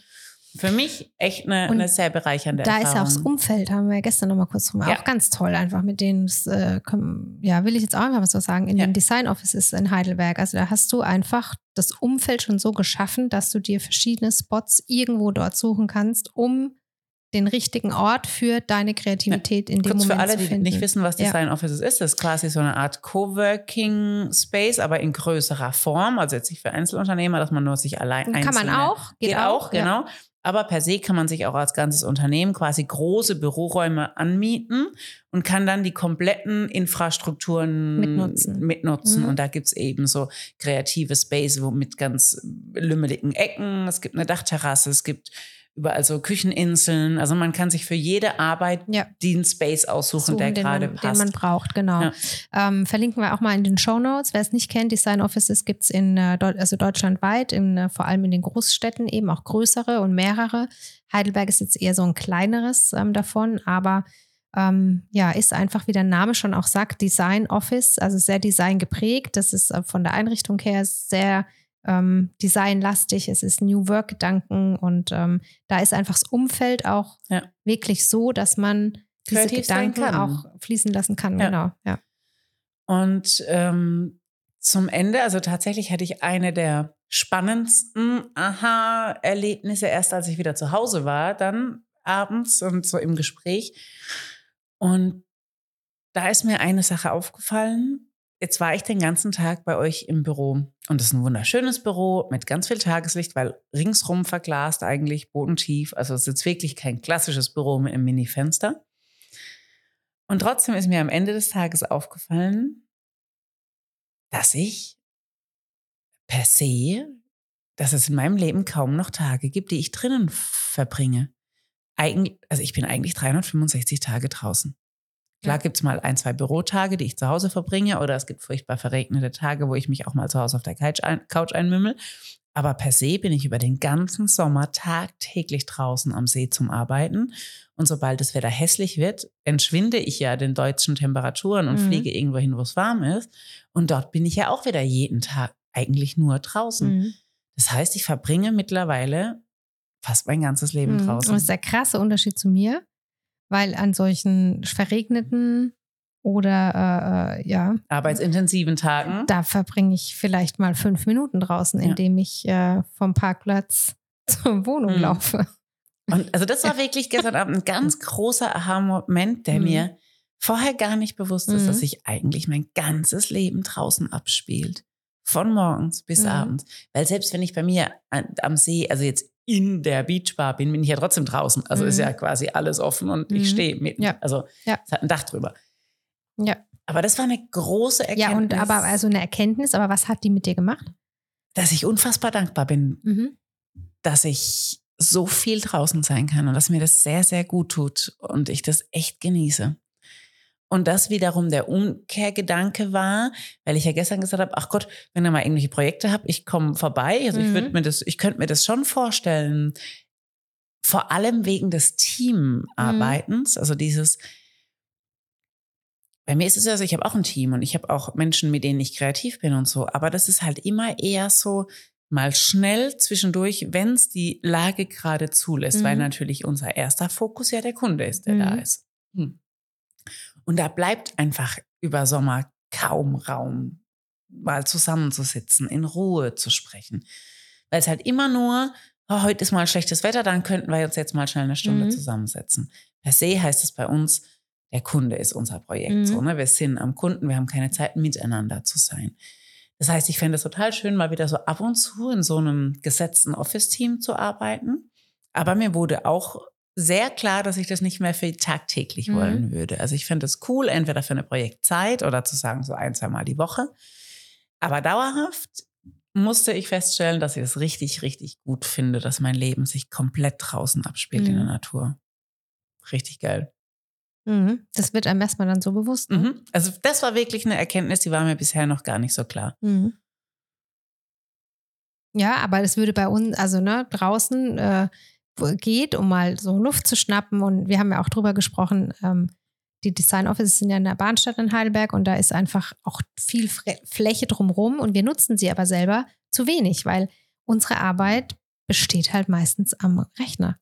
Für mich echt eine, eine sehr bereichernde Da ist Erfahrung. auch das Umfeld, haben wir ja gestern nochmal kurz drüber. Ja. Auch ganz toll, einfach mit denen, das, äh, können- ja, will ich jetzt auch einfach was so sagen, in Ja. den Design Offices in Heidelberg. Also da hast du einfach das Umfeld schon so geschaffen, dass du dir verschiedene Spots irgendwo dort suchen kannst, um den richtigen Ort für deine Kreativität in dem Kurz Moment für alle, die nicht wissen, was Ja. Design Offices ist, das ist quasi so eine Art Coworking Space, aber in größerer Form. Also jetzt nicht für Einzelunternehmer, dass man nur sich allein Kann man auch, geht, Geht, auch, ja. genau. Aber per se kann man sich auch als ganzes Unternehmen quasi große Büroräume anmieten und kann dann die kompletten Infrastrukturen Mitnutzen. mitnutzen. Mhm. Und da gibt's eben so kreative Space wo mit ganz lümmeligen Ecken. Es gibt eine Dachterrasse, es gibt überall so Kücheninseln. Also man kann sich für jede Arbeit Ja. den Space aussuchen, suchen, der gerade man, passt. Den man braucht, genau. Ja. Ähm, verlinken wir auch mal in den Show Notes. Wer es nicht kennt, Design Offices gibt es in äh, also deutschlandweit, in, äh, vor allem in den Großstädten, eben auch größere und mehrere. Heidelberg ist jetzt eher so ein kleineres ähm, davon, aber ähm, ja, ist einfach, wie der Name schon auch sagt, Design Office, also sehr design geprägt. Das ist äh, von der Einrichtung her sehr ähm, designlastig, es ist New Work-Gedanken und ähm, da ist einfach das Umfeld auch Ja. wirklich so, dass man diese Kreativ Gedanken auch fließen lassen kann. Ja. Genau, ja. Und ähm, zum Ende, also tatsächlich hatte ich eine der spannendsten Aha-Erlebnisse erst, als ich wieder zu Hause war, dann abends und so im Gespräch. Und da ist mir eine Sache aufgefallen. Jetzt war ich den ganzen Tag bei euch im Büro und es ist ein wunderschönes Büro mit ganz viel Tageslicht, weil ringsrum verglast eigentlich, bodentief. Also es ist jetzt wirklich kein klassisches Büro mit einem Mini-Fenster. Und trotzdem ist mir am Ende des Tages aufgefallen, dass ich per se, dass es in meinem Leben kaum noch Tage gibt, die ich drinnen verbringe. Eigentlich, also ich bin eigentlich 365 Tage draußen. Klar gibt es mal ein, zwei Bürotage, die ich zu Hause verbringe, oder es gibt furchtbar verregnete Tage, wo ich mich auch mal zu Hause auf der Couch, ein, Couch einmümmel. Aber per se bin ich über den ganzen Sommer tagtäglich draußen am See zum Arbeiten. Und sobald das Wetter hässlich wird, entschwinde ich ja den deutschen Temperaturen und Mhm. fliege irgendwo hin, wo es warm ist. Und dort bin ich ja auch wieder jeden Tag eigentlich nur draußen. Mhm. Das heißt, ich verbringe mittlerweile fast mein ganzes Leben Mhm. Und draußen. das ist der krasse Unterschied zu mir, weil an solchen verregneten oder äh, äh, ja, Arbeitsintensiven Tagen. da verbringe ich vielleicht mal fünf Minuten draußen, Ja. indem ich äh, vom Parkplatz zur Wohnung Mhm. laufe. Und also das war wirklich gestern Abend ein ganz großer Aha-Moment, der Mhm. mir vorher gar nicht bewusst ist, Mhm. dass sich eigentlich mein ganzes Leben draußen abspielt. Von morgens bis Mhm. abends. Weil selbst wenn ich bei mir am See, also jetzt in der Beachbar bin, bin ich ja trotzdem draußen. Also ist Mhm. ja quasi alles offen und ich Mhm. stehe mitten. Ja. Also Ja. es hat ein Dach drüber. Ja. Aber das war eine große Erkenntnis. Ja, und aber also eine Erkenntnis, aber was hat die mit dir gemacht? dass ich unfassbar dankbar bin, Mhm. dass ich so viel draußen sein kann und dass mir das sehr, sehr gut tut und ich das echt genieße. Und das wiederum der Umkehrgedanke war, weil ich ja gestern gesagt habe, ach Gott, wenn ihr mal irgendwelche Projekte habt, ich komme vorbei. Also ich Mhm. würde mir das, ich könnte mir das schon vorstellen. Vor allem wegen des Teamarbeitens, also dieses, bei mir ist es ja so, ich habe auch ein Team und ich habe auch Menschen, mit denen ich kreativ bin und so. Aber das ist halt immer eher so mal schnell zwischendurch, wenn es die Lage gerade zulässt, mhm. weil natürlich unser erster Fokus ja der Kunde ist, der mhm. da ist. Hm. Und da bleibt einfach über Sommer kaum Raum, mal zusammenzusitzen, in Ruhe zu sprechen. Weil es halt immer nur, oh, heute ist mal schlechtes Wetter, dann könnten wir uns jetzt mal schnell eine Stunde mhm. zusammensetzen. Per se heißt es bei uns, der Kunde ist unser Projekt. Mhm. So, ne? Wir sind am Kunden, wir haben keine Zeit, miteinander zu sein. Das heißt, ich fände es total schön, mal wieder so ab und zu in so einem gesetzten Office-Team zu arbeiten. Aber mir wurde auch sehr klar, dass ich das nicht mehr für tagtäglich mhm. wollen würde. Also ich finde es cool, entweder für eine Projektzeit oder zu sagen, so ein, zwei Mal die Woche. Aber dauerhaft musste ich feststellen, dass ich es richtig, richtig gut finde, dass mein Leben sich komplett draußen abspielt mhm. in der mhm. Natur. Richtig geil. Mhm. Das wird einem erstmal dann so bewusst. Ne? Mhm. Also das war wirklich eine Erkenntnis, die war mir bisher noch gar nicht so klar. Mhm. Ja, aber es würde bei uns, also ne, draußen äh, geht, um mal so Luft zu schnappen. Und wir haben ja auch drüber gesprochen, ähm, die Design Offices sind ja in der Bahnstadt in Heidelberg und da ist einfach auch viel Fläche drumherum und wir nutzen sie aber selber zu wenig, weil unsere Arbeit besteht halt meistens am Rechner.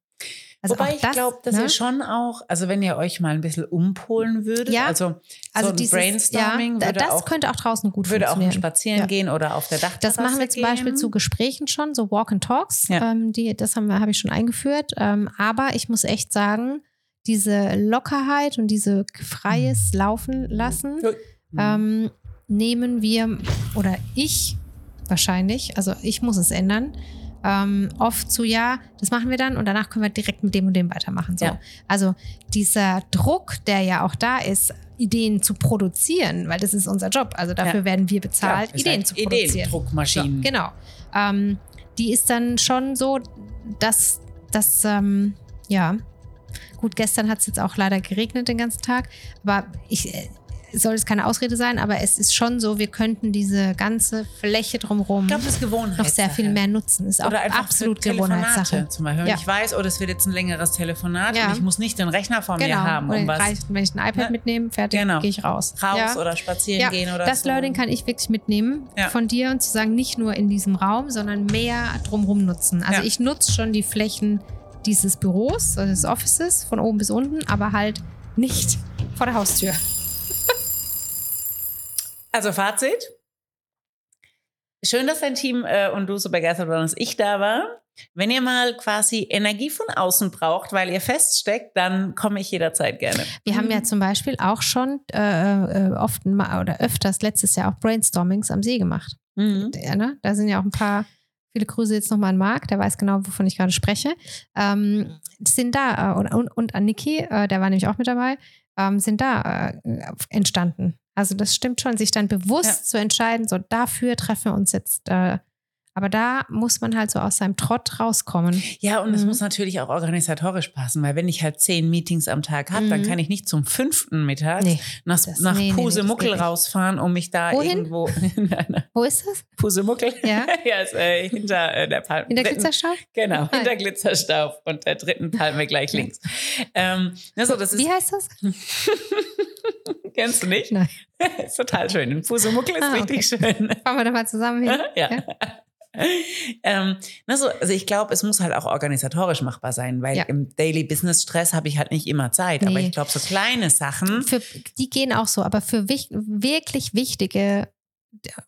Also Wobei ich glaube, dass ne? ihr schon auch, also wenn ihr euch mal ein bisschen umpolen würdet, ja, also, also so dieses, Brainstorming ja, würde das auch, könnte auch draußen gut würde funktionieren. Würde auch spazieren ja. gehen oder auf der Dachterrasse Das machen wir zum gehen. Beispiel zu Gesprächen schon, so Walk and Talks. Ähm, die, das habe ich schon eingeführt. Ähm, aber ich muss echt sagen, diese Lockerheit und diese freies Laufen lassen ähm, nehmen wir oder ich wahrscheinlich, also ich muss es ändern ähm, oft zu, ja, das machen wir dann und danach können wir direkt mit dem und dem weitermachen. So. Ja. Also dieser Druck, der ja auch da ist, Ideen zu produzieren, weil das ist unser Job. Also dafür ja. werden wir bezahlt, ja, Ideen zu produzieren. Ideendruckmaschinen. So, genau. Ähm, die ist dann schon so, dass das, ähm, ja, gut, gestern hat es jetzt auch leider geregnet den ganzen Tag, aber ich, äh, soll es keine Ausrede sein, aber es ist schon so, wir könnten diese ganze Fläche drumherum noch sehr viel mehr nutzen. Ist Oder auch absolut Gewohnheitssache. Zum Beispiel. Ja. Ich weiß, oh, das wird jetzt ein längeres Telefonat ja. und ich muss nicht den Rechner vor genau. mir haben. Um was, reicht, wenn ich ein iPad ne? mitnehme, fertig, genau. gehe ich raus. Raus ja. oder spazieren gehen oder Das so. Learning kann ich wirklich mitnehmen von dir und zu sagen, nicht nur in diesem Raum, sondern mehr drumherum nutzen. Also ich nutze schon die Flächen dieses Büros, des Offices, von oben bis unten, aber halt nicht vor der Haustür. Also Fazit. Schön, dass dein Team äh, und du so begeistert waren, dass ich da war. Wenn ihr mal quasi Energie von außen braucht, weil ihr feststeckt, dann komme ich jederzeit gerne. Wir haben ja zum Beispiel auch schon äh, äh oft oder öfters letztes Jahr auch Brainstormings am See gemacht. Mhm. Ja, ne? Da sind ja auch ein paar, viele Grüße jetzt nochmal an Marc, der weiß genau, wovon ich gerade spreche. Ähm, sind da, äh, und, und, und an Niki, äh, der war nämlich auch mit dabei, ähm, sind da äh, entstanden. Also das stimmt schon, sich dann bewusst ja. zu entscheiden, so dafür treffen wir uns jetzt äh, aber da muss man halt so aus seinem Trott rauskommen. Ja, und es mhm. muss natürlich auch organisatorisch passen, weil wenn ich halt zehn Meetings am Tag habe, mhm. dann kann ich nicht zum fünften Mittag nee, nach, nach nee, Pusemuckel nee, rausfahren, um mich da Wohin? irgendwo. Wo ist das? Pusemuckel? Ja. ja, ist äh, hinter äh, der Palme. Hinter Glitzerstaub? Genau, ah. hinter Glitzerstaub und der dritten Palme gleich links. Ähm, also das ist, Wie heißt das? Kennst du nicht? Nein. ist total schön. Pusemuckel ist ah, richtig okay. schön. Fahren wir da mal zusammen hin. ja. ja ähm, also, also ich glaube, es muss halt auch organisatorisch machbar sein, weil ja. im Daily Business Stress habe ich halt nicht immer Zeit. Nee. Aber ich glaube, so kleine Sachen. Für, die gehen auch so, aber für wich wirklich wichtige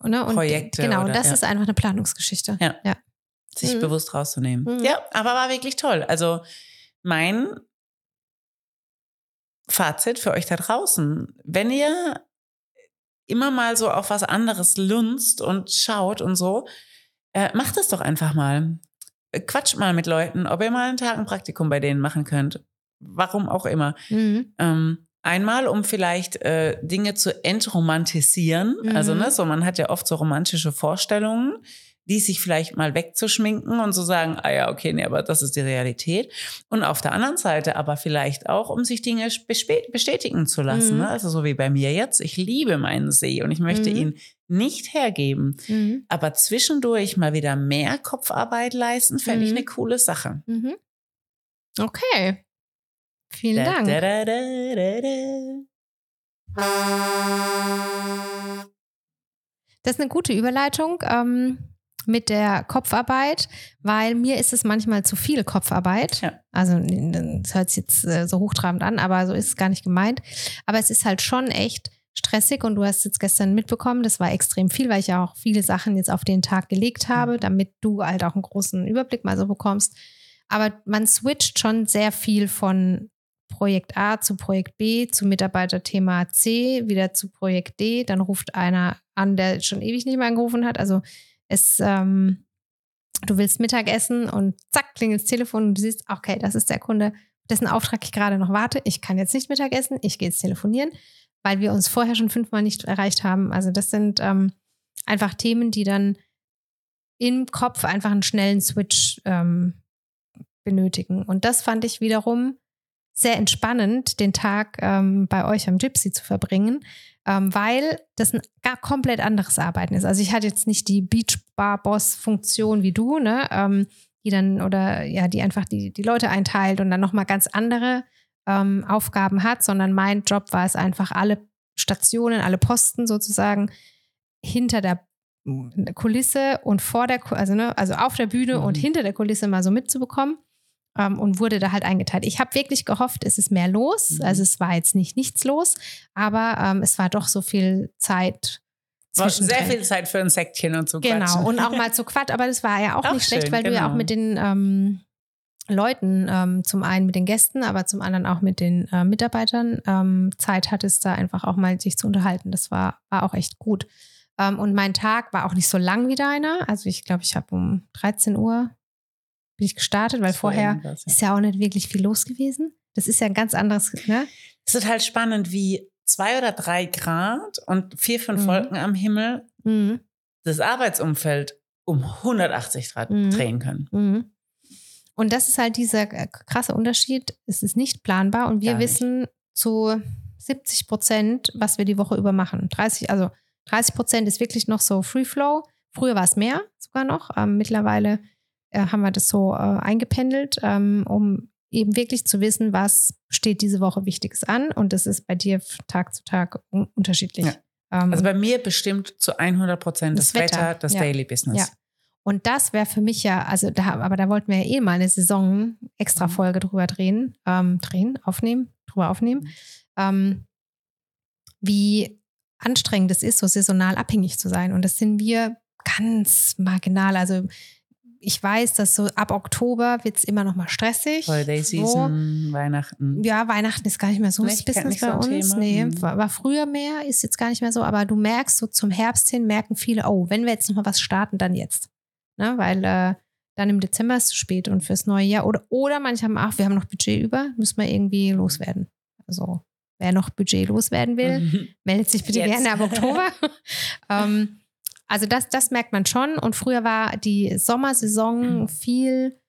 ne, und, Projekte. Genau, oder, das ja. ist einfach eine Planungsgeschichte. Ja. ja. Sich mhm. bewusst rauszunehmen. Mhm. Ja, aber war wirklich toll. Also mein Fazit für euch da draußen, wenn ihr immer mal so auf was anderes lunzt und schaut und so, äh, macht es doch einfach mal. Äh, quatscht mal mit Leuten, ob ihr mal einen Tag ein Praktikum bei denen machen könnt. Warum auch immer. Mhm. Ähm, einmal, um vielleicht äh, Dinge zu entromantisieren. Also, mhm. Also, ne, so man hat ja oft so romantische Vorstellungen die sich vielleicht mal wegzuschminken und zu sagen, ah ja, okay, nee, aber das ist die Realität. Und auf der anderen Seite aber vielleicht auch, um sich Dinge bestätigen zu lassen. Mhm. Ne? Also so wie bei mir jetzt. Ich liebe meinen See und ich möchte mhm. ihn nicht hergeben. Mhm. Aber zwischendurch mal wieder mehr Kopfarbeit leisten, fände ich mhm. eine coole Sache. Mhm. Okay. Vielen da, Dank. Da, da, Das ist eine gute Überleitung. Ähm mit der Kopfarbeit, weil mir ist es manchmal zu viel Kopfarbeit. Ja. Also das hört sich jetzt äh, so hochtrabend an, aber so ist es gar nicht gemeint. Aber es ist halt schon echt stressig und du hast jetzt gestern mitbekommen, das war extrem viel, weil ich ja auch viele Sachen jetzt auf den Tag gelegt habe, mhm. damit du halt auch einen großen Überblick mal so bekommst. Aber man switcht schon sehr viel von Projekt A zu Projekt B, zu Mitarbeiterthema C, wieder zu Projekt D. Dann ruft einer an, der schon ewig nicht mehr angerufen hat. Also es, ähm, du willst Mittagessen und zack, klingelt das Telefon und du siehst, okay, das ist der Kunde, dessen Auftrag ich gerade noch warte. Ich kann jetzt nicht Mittagessen, ich gehe jetzt telefonieren, weil wir uns vorher schon fünfmal nicht erreicht haben. Also das sind ähm, einfach Themen, die dann im Kopf einfach einen schnellen Switch ähm, benötigen. Und das fand ich wiederum sehr entspannend, den Tag ähm, bei euch am Gypsy zu verbringen, weil das ein gar komplett anderes Arbeiten ist. Also ich hatte jetzt nicht die Beachbar-Boss-Funktion wie du, ne, ähm, die dann oder ja, die einfach die, die Leute einteilt und dann nochmal ganz andere ähm, Aufgaben hat, sondern mein Job war es einfach, alle Stationen, alle Posten sozusagen hinter der Kulisse und vor der, also, ne, also auf der Bühne mhm. und hinter der Kulisse mal so mitzubekommen ähm, und wurde da halt eingeteilt. Ich habe wirklich gehofft, es ist mehr los. Mhm. Also es war jetzt nicht nichts los, aber ähm, es war doch so viel Zeit. War sehr viel Zeit für ein Säckchen und so. Genau, und auch mal zu Quatsch, aber das war ja auch, auch nicht schön, schlecht, weil genau. du ja auch genau. mit den ähm, Leuten, ähm, zum einen mit den Gästen, aber zum anderen auch mit den äh, Mitarbeitern ähm, Zeit hattest, da einfach auch mal sich zu unterhalten. Das war, war auch echt gut. Ähm, und mein Tag war auch nicht so lang wie deiner. Also ich glaube, ich habe um 13 Uhr bin ich gestartet, weil vorher ja. ist ja auch nicht wirklich viel los gewesen. Das ist ja ein ganz anderes, ne? Es ist halt spannend, wie zwei oder drei Grad und vier, fünf mhm. Wolken am Himmel mhm. das Arbeitsumfeld um 180 Grad mhm. drehen können. Mhm. Und das ist halt dieser krasse Unterschied. Es ist nicht planbar und wir wissen zu 70 Prozent, was wir die Woche über machen. 30, also 30 Prozent ist wirklich noch so Free Flow. Früher war es mehr sogar noch. Ähm, mittlerweile äh, haben wir das so äh, eingependelt, ähm, um eben wirklich zu wissen, was steht diese Woche Wichtiges an. Und das ist bei dir Tag zu Tag un unterschiedlich. Ja. Ähm, also bei mir bestimmt zu 100 Prozent das, das, Wetter, Wetter das ja. Daily Business. Ja. Und das wäre für mich ja, also da, aber da wollten wir ja eh mal eine Saison extra mhm. Folge drüber drehen, ähm, drehen, aufnehmen, drüber aufnehmen, mhm. ähm, wie anstrengend es ist, so saisonal abhängig zu sein. Und das sind wir ganz marginal. Also ich weiß, dass so ab Oktober wird es immer noch mal stressig. Holiday Season, so. Weihnachten. Ja, Weihnachten ist gar nicht mehr so das Business bei so uns. Nee, mhm. war, war, früher mehr, ist jetzt gar nicht mehr so. Aber du merkst so zum Herbst hin, merken viele, oh, wenn wir jetzt noch mal was starten, dann jetzt. Ne? Weil äh, dann im Dezember ist es zu spät und fürs neue Jahr. Oder, oder manche haben, ach, wir haben noch Budget über, müssen wir irgendwie loswerden. Also, wer noch Budget loswerden will, mhm. meldet sich bitte jetzt. gerne ab Oktober. ähm, also das, das merkt man schon. Und früher war die Sommersaison mhm. viel,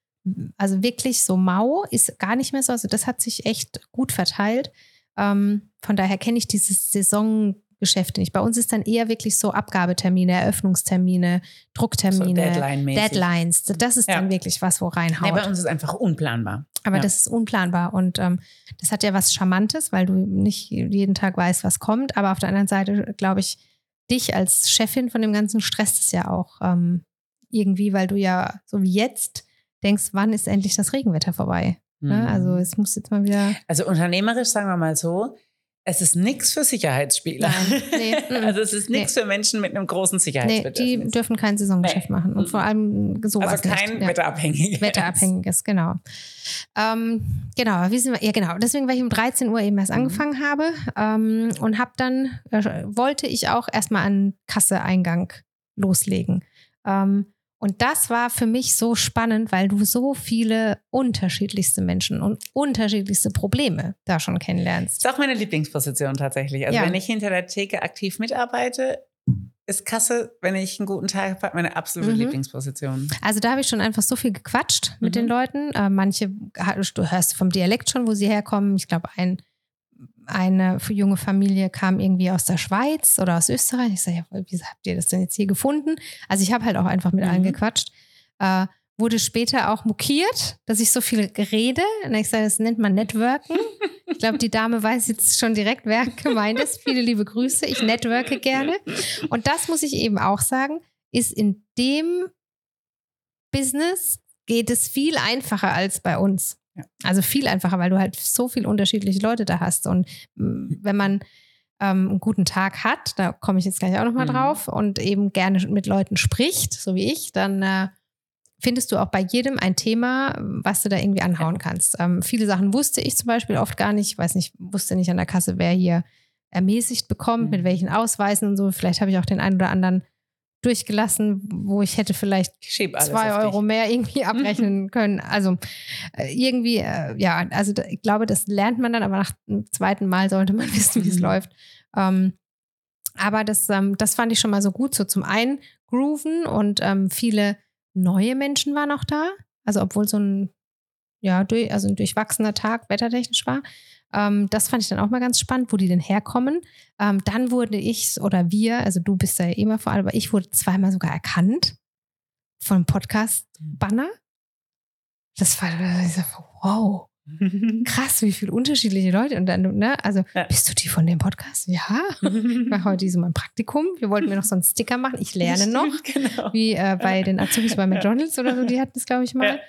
also wirklich so mau, ist gar nicht mehr so. Also das hat sich echt gut verteilt. Ähm, von daher kenne ich dieses Saisongeschäft nicht. Bei uns ist dann eher wirklich so Abgabetermine, Eröffnungstermine, Drucktermine, so Deadline Deadlines. Das ist ja. dann wirklich was, wo reinhaut. Nee, bei uns ist einfach unplanbar. Aber ja. das ist unplanbar und ähm, das hat ja was Charmantes, weil du nicht jeden Tag weißt, was kommt. Aber auf der anderen Seite, glaube ich, dich als Chefin von dem ganzen stresst es ja auch ähm, irgendwie, weil du ja so wie jetzt denkst, wann ist endlich das Regenwetter vorbei? Ne? Mhm. Ne? Also es muss jetzt mal wieder. Also unternehmerisch sagen wir mal so, es ist nichts für Sicherheitsspieler. Nein, nee, also es ist nichts nee. für Menschen mit einem großen Sicherheitsbedürfnis. Nee, die dürfen kein Saisongeschäft machen und vor allem sowas Also kein nicht. wetterabhängiges. Wetterabhängiges, genau. Ähm, genau, wie sind wir? Ja, genau. Deswegen, weil ich um 13 Uhr eben erst mhm. angefangen habe ähm, und habe dann, äh, wollte ich auch erstmal an Kasseeingang loslegen. Ähm, und das war für mich so spannend, weil du so viele unterschiedlichste Menschen und unterschiedlichste Probleme da schon kennenlernst. Das ist auch meine Lieblingsposition tatsächlich. Also ja. wenn ich hinter der Theke aktiv mitarbeite, ist Kasse, wenn ich einen guten Tag habe, meine absolute mhm. Lieblingsposition. Also da habe ich schon einfach so viel gequatscht mit mhm. den Leuten. Äh, manche, du hörst vom Dialekt schon, wo sie herkommen. Ich glaube, ein eine junge Familie kam irgendwie aus der Schweiz oder aus Österreich. Ich sage, ja, wie habt ihr das denn jetzt hier gefunden? Also ich habe halt auch einfach mit mhm. allen gequatscht. Äh, wurde später auch mokiert, dass ich so viel rede. Und ich sage, das nennt man Networken. Ich glaube, die Dame weiß jetzt schon direkt, wer gemeint ist. Viele liebe Grüße. Ich networke gerne. Und das muss ich eben auch sagen, ist in dem Business geht es viel einfacher als bei uns. Ja. Also viel einfacher, weil du halt so viele unterschiedliche Leute da hast. Und mm, wenn man ähm, einen guten Tag hat, da komme ich jetzt gleich auch nochmal mhm. drauf, und eben gerne mit Leuten spricht, so wie ich, dann äh, findest du auch bei jedem ein Thema, was du da irgendwie anhauen kannst. Ähm, viele Sachen wusste ich zum Beispiel oft gar nicht. Ich weiß nicht, wusste nicht an der Kasse, wer hier ermäßigt bekommt, mhm. mit welchen Ausweisen und so. Vielleicht habe ich auch den einen oder anderen durchgelassen, wo ich hätte vielleicht zwei Euro mehr irgendwie abrechnen können. Also äh, irgendwie, äh, ja, also da, ich glaube, das lernt man dann, aber nach dem zweiten Mal sollte man wissen, wie es mhm. läuft. Ähm, aber das, ähm, das fand ich schon mal so gut, so zum einen grooven und ähm, viele neue Menschen waren auch da. Also obwohl so ein, ja, durch, also ein durchwachsener Tag wettertechnisch war. Ähm, das fand ich dann auch mal ganz spannend, wo die denn herkommen. Ähm, dann wurde ich oder wir, also du bist ja immer vor allem, aber ich wurde zweimal sogar erkannt von Podcast-Banner. Das war, wow, krass, wie viele unterschiedliche Leute. Und dann, ne, also, ja. bist du die von dem Podcast? Ja. Ich mache heute so mein Praktikum. Wir wollten mir noch so einen Sticker machen. Ich lerne Stimmt, noch. Genau. Wie äh, bei den Azubis bei McDonalds oder so, die hatten es, glaube ich, mal. Ja.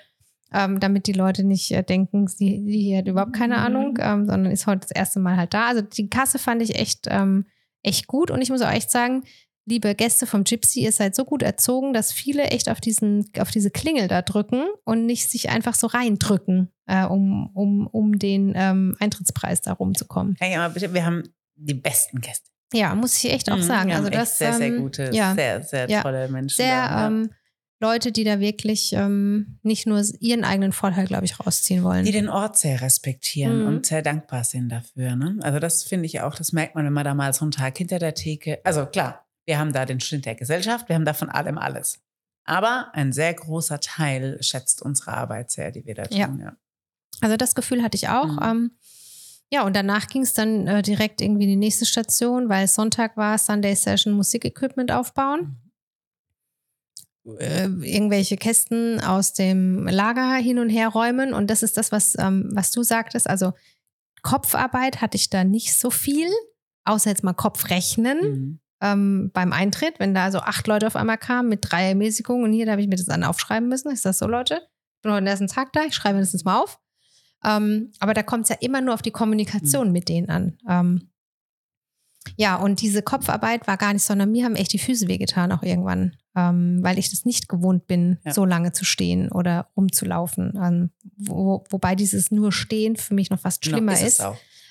Ähm, damit die Leute nicht äh, denken, sie, sie hat überhaupt keine mhm. Ahnung, ähm, sondern ist heute das erste Mal halt da. Also die Kasse fand ich echt, ähm, echt gut. Und ich muss auch echt sagen, liebe Gäste vom Gypsy, ihr seid so gut erzogen, dass viele echt auf, diesen, auf diese Klingel da drücken und nicht sich einfach so reindrücken, äh, um, um, um den ähm, Eintrittspreis da rumzukommen. Ja, aber bitte, wir haben die besten Gäste. Ja, muss ich echt auch mhm, sagen. also das sehr, sehr ähm, gute, ja, sehr, sehr ja, tolle Menschen. Sehr da, ja. ähm, Leute, die da wirklich ähm, nicht nur ihren eigenen Vorteil, glaube ich, rausziehen wollen. Die den Ort sehr respektieren mhm. und sehr dankbar sind dafür. Ne? Also das finde ich auch, das merkt man, wenn man da mal so einen Tag hinter der Theke, also klar, wir haben da den Schnitt der Gesellschaft, wir haben da von allem alles. Aber ein sehr großer Teil schätzt unsere Arbeit sehr, die wir da tun. Ja. ja. Also das Gefühl hatte ich auch. Mhm. Ähm, ja, und danach ging es dann äh, direkt irgendwie in die nächste Station, weil Sonntag war, Sunday Session Musikequipment aufbauen. Mhm. Äh, irgendwelche Kästen aus dem Lager hin und her räumen. Und das ist das, was, ähm, was du sagtest. Also Kopfarbeit hatte ich da nicht so viel, außer jetzt mal Kopfrechnen. Mhm ähm, beim Eintritt, wenn da so acht Leute auf einmal kamen mit drei Ermäßigungen und hier, da habe ich mir das dann aufschreiben müssen. Ich sage so, Leute, ich bin heute den ersten Tag da, ich schreibe mir das jetzt mal auf. Ähm, aber da kommt es ja immer nur auf die Kommunikation mhm. mit denen an. Ähm, ja, und diese Kopfarbeit war gar nicht, sondern mir haben echt die Füße wehgetan auch irgendwann, ähm, weil ich das nicht gewohnt bin, ja. so lange zu stehen oder rumzulaufen. Ähm, wo, wobei dieses nur Stehen für mich noch fast schlimmer no, ist. ist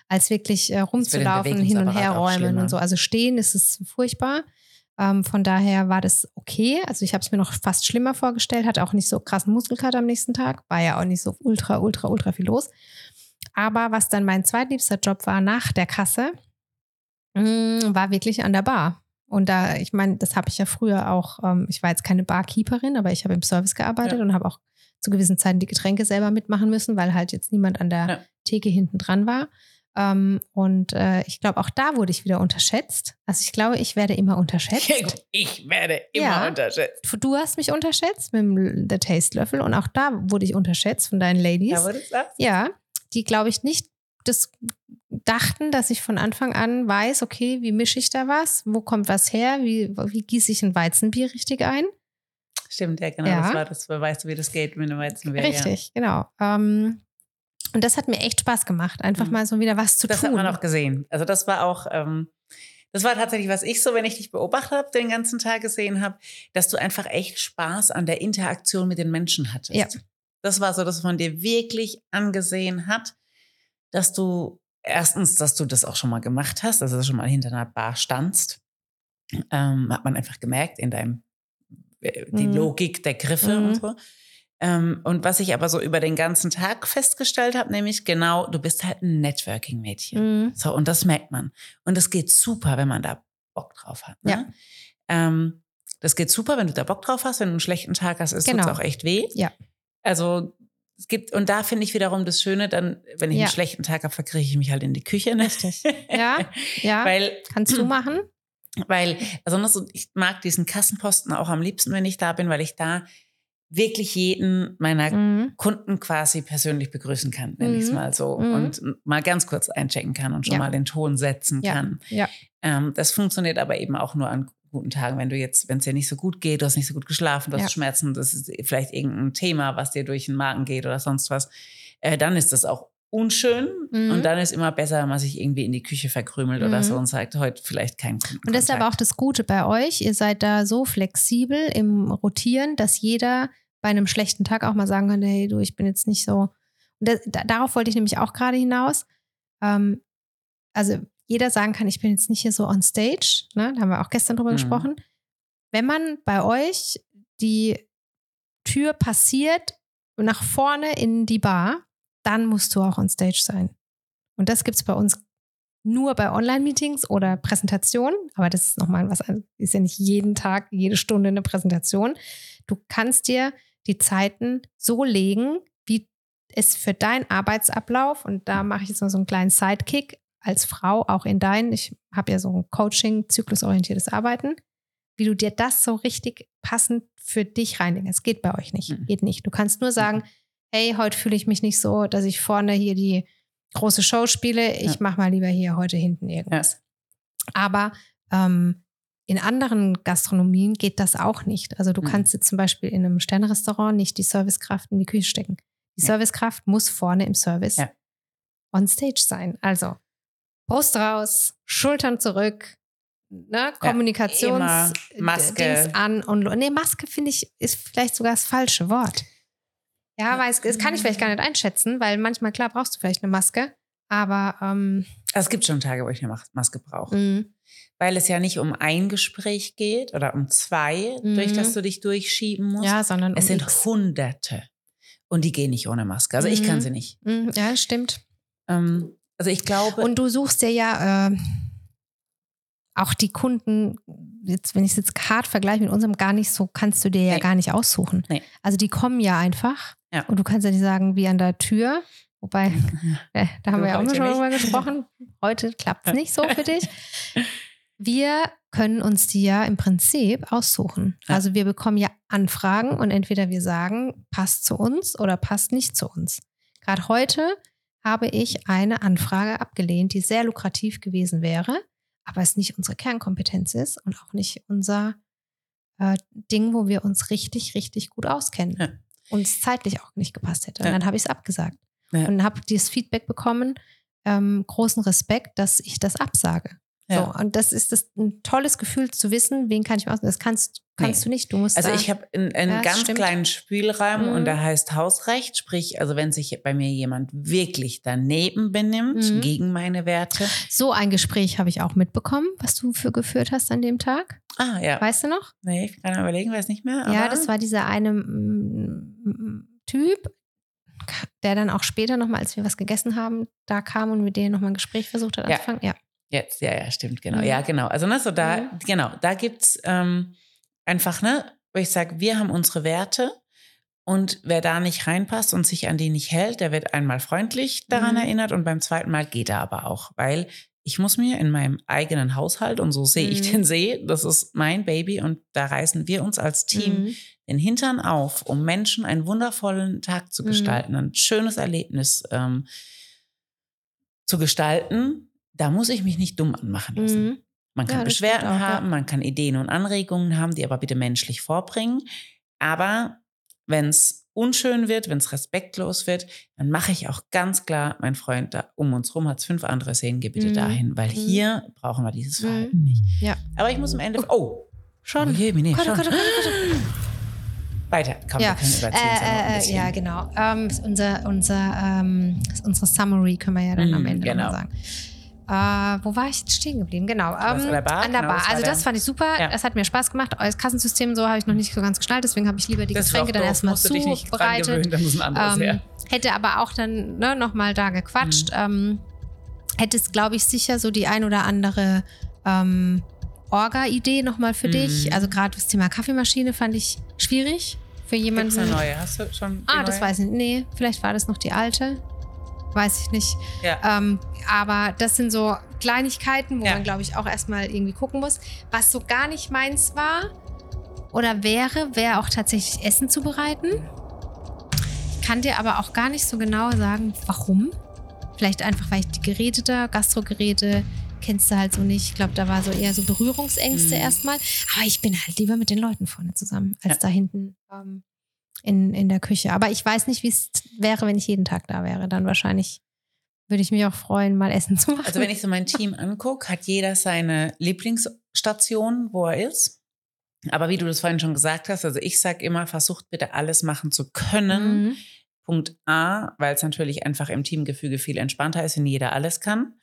als wirklich äh, rumzulaufen, hin und her räumen und so. Also stehen ist es furchtbar. Ähm, von daher war das okay. Also ich habe es mir noch fast schlimmer vorgestellt, hatte auch nicht so krassen Muskelkater am nächsten Tag, war ja auch nicht so ultra, ultra, ultra viel los. Aber was dann mein zweitliebster Job war nach der Kasse, mh, mm, war wirklich an der Bar. Und da, ich meine, das habe ich ja früher auch, ähm, ich war jetzt keine Barkeeperin, aber ich habe im Service gearbeitet ja. und habe auch zu gewissen Zeiten die Getränke selber mitmachen müssen, weil halt jetzt niemand an der ja. Theke hinten dran war. Ähm, und äh, ich glaube, auch da wurde ich wieder unterschätzt. Also ich glaube, ich werde immer unterschätzt. Ich werde immer ja. unterschätzt. Du hast mich unterschätzt mit dem der Taste-Löffel und auch da wurde ich unterschätzt von deinen Ladies. Ja, wurde das? Ja, die glaube ich nicht das dachten, dass ich von Anfang an weiß, okay, wie mische ich da was? Wo kommt was her? Wie, wie gieße ich ein Weizenbier richtig ein? Stimmt, ja, genau. Ja. Das war das, weißt du, wie das geht mit einem Weizenbier. Richtig, ja. genau. Ähm, und das hat mir echt Spaß gemacht, einfach mhm. mal so wieder was zu das tun. Das hat man auch gesehen. Also das war auch, ähm, das war tatsächlich, was ich so, wenn ich dich beobachtet habe, den ganzen Tag gesehen habe, dass du einfach echt Spaß an der Interaktion mit den Menschen hattest. Ja. Das war so, dass man dir wirklich angesehen hat, dass du erstens, dass du das auch schon mal gemacht hast, dass du schon mal hinter einer Bar standst, ähm, hat man einfach gemerkt in deinem äh, die mhm. Logik der Griffe mhm. und so. Ähm, und was ich aber so über den ganzen Tag festgestellt habe, nämlich genau, du bist halt ein Networking-Mädchen. Mhm. So, und das merkt man. Und das geht super, wenn man da Bock drauf hat. Ne? Ja. Ähm, das geht super, wenn du da Bock drauf hast. Wenn du einen schlechten Tag hast, ist es genau. auch echt weh. Ja. Also es gibt, und da finde ich wiederum das Schöne, dann, wenn ich ja. einen schlechten Tag habe, verkrieche ich mich halt in die Küche. Ne? Richtig. Ja, ja. Weil, Kannst du machen? Weil, besonders, ich mag diesen Kassenposten auch am liebsten, wenn ich da bin, weil ich da wirklich jeden meiner Mhm. Kunden quasi persönlich begrüßen kann, nenne ich es Mhm. mal so. Mhm. Und mal ganz kurz einchecken kann und schon Ja. mal den Ton setzen Ja. kann. Ja. Ähm, das funktioniert aber eben auch nur an guten Tagen, wenn du jetzt, wenn es dir nicht so gut geht, du hast nicht so gut geschlafen, du hast Ja. Schmerzen, das ist vielleicht irgendein Thema, was dir durch den Magen geht oder sonst was, äh, dann ist das auch unschön Mhm. und dann ist immer besser, wenn man sich irgendwie in die Küche verkrümelt oder Mhm. so und sagt, heute vielleicht kein Und das ist aber auch das Gute bei euch. Ihr seid da so flexibel im Rotieren, dass jeder bei einem schlechten Tag auch mal sagen kann, hey du, ich bin jetzt nicht so. Und das, da, darauf wollte ich nämlich auch gerade hinaus. Ähm, also jeder sagen kann, ich bin jetzt nicht hier so on stage. Ne? Da haben wir auch gestern drüber Mhm. gesprochen. Wenn man bei euch die Tür passiert nach vorne in die Bar, dann musst du auch on stage sein. Und das gibt es bei uns nur bei Online-Meetings oder Präsentationen, aber das ist nochmal was, ist ja nicht jeden Tag, jede Stunde eine Präsentation. Du kannst dir die Zeiten so legen, wie es für deinen Arbeitsablauf, und da mache ich jetzt mal so einen kleinen Sidekick als Frau, auch in deinen, ich habe ja so ein Coaching, zyklusorientiertes Arbeiten, wie du dir das so richtig passend für dich reinlegst. Es geht bei euch nicht, Mhm. geht nicht. Du kannst nur sagen, hey, heute fühle ich mich nicht so, dass ich vorne hier die große Show spiele. Ich Ja. mache mal lieber hier heute hinten irgendwas. Aber ähm, in anderen Gastronomien geht das auch nicht. Also du Mhm. kannst jetzt zum Beispiel in einem Sternrestaurant nicht die Servicekraft in die Küche stecken. Die Ja. Servicekraft muss vorne im Service Ja. on stage sein. Also Brust raus, Schultern zurück, ne, Kommunikations immer Maske. Dings an und nee, Maske finde ich ist vielleicht sogar das falsche Wort. Ja, weiß, das kann ich vielleicht gar nicht einschätzen, weil manchmal klar brauchst du vielleicht eine Maske, aber ähm, Also es gibt schon Tage, wo ich eine Mas- Maske brauche. mh, Weil es ja nicht um ein Gespräch geht oder um zwei, Mhm. durch das du dich durchschieben musst. ja, sondern es um sind X. Hunderte. Und die gehen nicht ohne Maske. Also ich Mhm. kann sie nicht. Mhm, ja, stimmt. Ähm, also ich glaube. Und du suchst dir ja äh, auch die Kunden, jetzt, wenn ich es jetzt hart vergleiche mit unserem, gar nicht so, kannst du dir ja Nee. gar nicht aussuchen. Nee. Also die kommen ja einfach Ja. und du kannst ja nicht sagen, wie an der Tür. Wobei, äh, da haben Du wir ja auch schon drüber gesprochen. Heute klappt es nicht so für dich. Wir können uns die ja im Prinzip aussuchen. Ja. Also wir bekommen ja Anfragen und entweder wir sagen, passt zu uns oder passt nicht zu uns. Gerade heute habe ich eine Anfrage abgelehnt, die sehr lukrativ gewesen wäre, aber es nicht unsere Kernkompetenz ist und auch nicht unser äh, Ding, wo wir uns richtig, richtig gut auskennen. Ja. Und es zeitlich auch nicht gepasst hätte. Und Ja. dann habe ich es abgesagt. Ja. Und habe dieses Feedback bekommen, ähm, großen Respekt, dass ich das absage. Ja. So, und das ist das, ein tolles Gefühl zu wissen, wen kann ich aus. Das kannst, kannst Nee. du nicht. Du musst Also da, ich habe einen, einen Ja, ganz stimmt. kleinen Spielraum Mhm. und der heißt Hausrecht. Sprich, also wenn sich bei mir jemand wirklich daneben benimmt, Mhm. gegen meine Werte. so ein Gespräch habe ich auch mitbekommen, was du für geführt hast an dem Tag. Ah, ja. Weißt du noch? Nee, ich kann überlegen, weiß nicht mehr. ja, das war dieser eine mm, mm, Typ, der dann auch später nochmal, als wir was gegessen haben, da kam und mit denen nochmal ein Gespräch versucht hat Ja. anzufangen. Ja. Jetzt, ja, ja, stimmt, genau. Mhm. Ja, genau. Also, ne, so da, Mhm. genau, da gibt's ähm, einfach, ne, wo ich sage, wir haben unsere Werte und wer da nicht reinpasst und sich an die nicht hält, der wird einmal freundlich daran Mhm. erinnert und beim zweiten Mal geht er aber auch, weil ich muss mir in meinem eigenen Haushalt, und so sehe ich Mhm. den See, das ist mein Baby und da reißen wir uns als Team Mhm. den Hintern auf, um Menschen einen wundervollen Tag zu Mhm. gestalten, ein schönes Erlebnis ähm, zu gestalten, da muss ich mich nicht dumm anmachen lassen. Mhm. Man kann Ja, Beschwerden auch, ja. haben, man kann Ideen und Anregungen haben, die aber bitte menschlich vorbringen. Aber wenn es unschön wird, wenn es respektlos wird, dann mache ich auch ganz klar, mein Freund, da um uns rum hat es fünf andere Szenen, geh bitte Mhm. dahin, weil Mhm. hier brauchen wir dieses Mhm. Verhalten nicht. Ja. Aber ich muss am Ende. Oh, Schon. Oh je, nee, oh schon. Oh Gott. Weiter, komm, Ja, wir können überziehen. Äh, äh, bisschen. ja, genau. Ähm, unser, unser, ähm, unsere Summary können wir ja dann am Mhm, Ende genau. sagen. Äh, wo war ich jetzt stehen geblieben? Genau. ähm, an der Bar? An der Genau, Bar. das Also das fand ich super. Ja. Das hat mir Spaß gemacht. Das Kassensystem so habe ich noch nicht so ganz geschnallt. Deswegen habe ich lieber die Das Getränke dann erstmal dich zubereitet. Ähm, hätte aber auch dann ne, nochmal da gequatscht. Mhm. Ähm, hätte es, glaube ich, sicher so die ein oder andere ähm, Orga-Idee nochmal für dich. Mhm. Also gerade das Thema Kaffeemaschine fand ich schwierig für Gibt's jemanden. eine neue? Hast du schon? Ah, das neue? weiß ich nicht. Nee, vielleicht war das noch die alte. Weiß ich nicht. Ja. Ähm, aber das sind so Kleinigkeiten, wo Ja. man, glaube ich, auch erstmal irgendwie gucken muss. Was so gar nicht meins war, oder wäre, wäre auch tatsächlich Essen zu bereiten. Ich kann dir aber auch gar nicht so genau sagen, warum. Vielleicht einfach, weil ich die Geräte da, Gastrogeräte, kennst du halt so nicht. Ich glaube, da war so eher so Berührungsängste mhm. erstmal. Aber ich bin halt lieber mit den Leuten vorne zusammen, als ja. da hinten ähm, in, in der Küche. Aber ich weiß nicht, wie es wäre, wenn ich jeden Tag da wäre. Dann wahrscheinlich würde ich mich auch freuen, mal Essen zu machen. Also wenn ich so mein Team angucke, hat jeder seine Lieblingsstation, wo er ist. Aber wie du das vorhin schon gesagt hast, also ich sage immer, versucht bitte alles machen zu können. Mhm. Punkt A, weil es natürlich einfach im Teamgefüge viel entspannter ist, wenn jeder alles kann.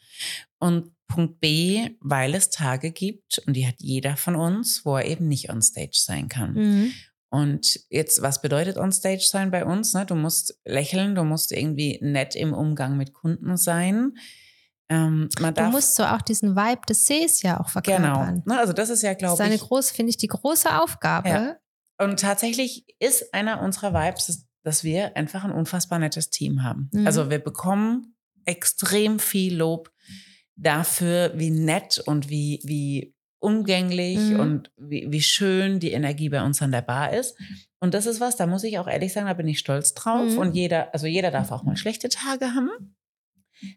Und Punkt B, weil es Tage gibt, und die hat jeder von uns, wo er eben nicht on stage sein kann. Mhm. Und jetzt, was bedeutet on-stage sein bei uns? Ne? Du musst lächeln, du musst irgendwie nett im Umgang mit Kunden sein. Ähm, du musst so auch diesen Vibe des Sees ja auch verkörpern. Genau. Also das ist ja, glaube ich. Das ist eine große, finde ich, die große Aufgabe. Ja. Und tatsächlich ist einer unserer Vibes, dass wir einfach ein unfassbar nettes Team haben. Mhm. Also wir bekommen extrem viel Lob dafür, wie nett und wie, wie umgänglich mhm. und wie, wie, schön die Energie bei uns an der Bar ist. Und das ist was, da muss ich auch ehrlich sagen, da bin ich stolz drauf. Mhm. Und jeder, also jeder darf auch mal schlechte Tage haben.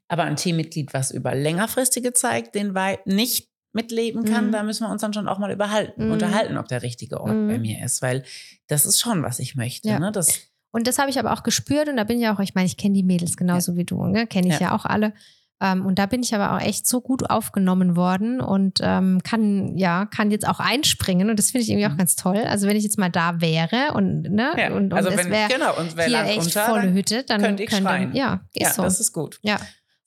Aber ein Teammitglied, was über längerfristige Zeit den Vibe nicht mitleben kann, mhm. da müssen wir uns dann schon auch mal überhalten, mhm. unterhalten, ob der richtige Ort bei mhm. mir ist. Weil das ist schon, was ich möchte. Ja. Ne? Das, und das habe ich aber auch gespürt und da bin ich auch, ich meine, ich kenne die Mädels genauso ja. wie du, ne? kenne ich ja. ja auch alle. Ähm, und da bin ich aber auch echt so gut aufgenommen worden und ähm, kann, ja, kann jetzt auch einspringen. Und das finde ich irgendwie auch mhm. ganz toll. Also wenn ich jetzt mal da wäre und, ne, ja, und, und also es wäre genau, hier echt unter, volle Hütte, dann könnte ich könnte, schreien. Ja, ist ja, so. das ist gut. Ja.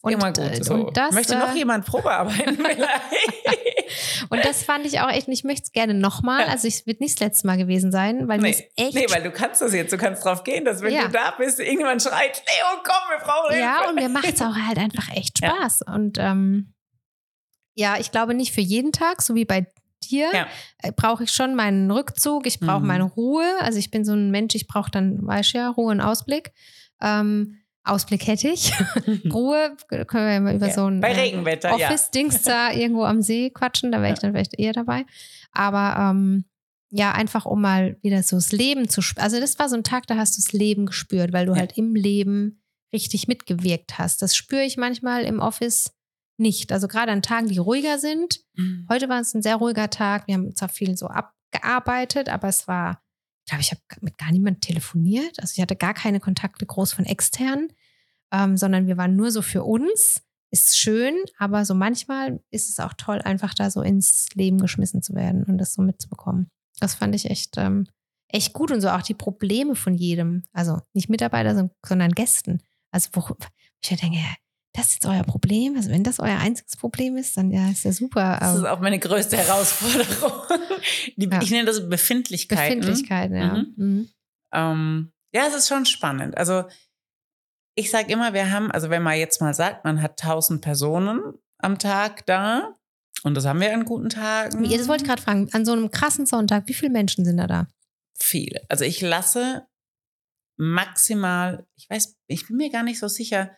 Und, Immer gut äh, so. Und das, Möchte noch äh, jemand Probearbeiten und das fand ich auch echt, und ich möchte es gerne nochmal. Also es wird nicht das letzte Mal gewesen sein, weil nee. echt. Nee, weil du kannst das jetzt, du kannst drauf gehen, dass wenn ja. du da bist, irgendjemand schreit, Leo, komm, wir brauchen Hilfe. Ja, und mir macht es auch halt einfach echt Spaß. Ja. Und ähm, ja, ich glaube nicht für jeden Tag, so wie bei dir, ja. äh, brauche ich schon meinen Rückzug, ich brauche mhm. meine Ruhe. Also ich bin so ein Mensch, ich brauche dann, weißt du ja, Ruhe und Ausblick. Ähm, Ausblick hätte ich. Ruhe, können wir ja mal über ja, so ein äh, Office-Dings ja. da irgendwo am See quatschen, da wäre ich dann vielleicht eher dabei. Aber ähm, ja, einfach um mal wieder so das Leben zu spüren. Also das war so ein Tag, da hast du das Leben gespürt, weil du halt im Leben richtig mitgewirkt hast. Das spüre ich manchmal im Office nicht. Also gerade an Tagen, die ruhiger sind. Mhm. Heute war es ein sehr ruhiger Tag. Wir haben zwar viel so abgearbeitet, aber es war glaube, ich habe mit gar niemandem telefoniert. Also ich hatte gar keine Kontakte groß von externen, ähm, sondern wir waren nur so für uns. Ist schön, aber so manchmal ist es auch toll, einfach da so ins Leben geschmissen zu werden und das so mitzubekommen. Das fand ich echt, ähm, echt gut und so auch die Probleme von jedem. Also nicht Mitarbeiter, sondern Gästen. Also wo ich denke, das ist jetzt euer Problem. Also wenn das euer einziges Problem ist, dann ja, ist ja super. Das ist auch meine größte Herausforderung. Die, ja. Ich nenne das Befindlichkeiten. Befindlichkeiten, ja. Mhm. Mhm. Ähm, ja, es ist schon spannend. Also ich sage immer, wir haben, also wenn man jetzt mal sagt, man hat 1000 Personen am Tag da und das haben wir an guten Tagen. Das wollte ich gerade fragen. An so einem krassen Sonntag, wie viele Menschen sind da da? Viele. Also ich lasse maximal, ich weiß, ich bin mir gar nicht so sicher,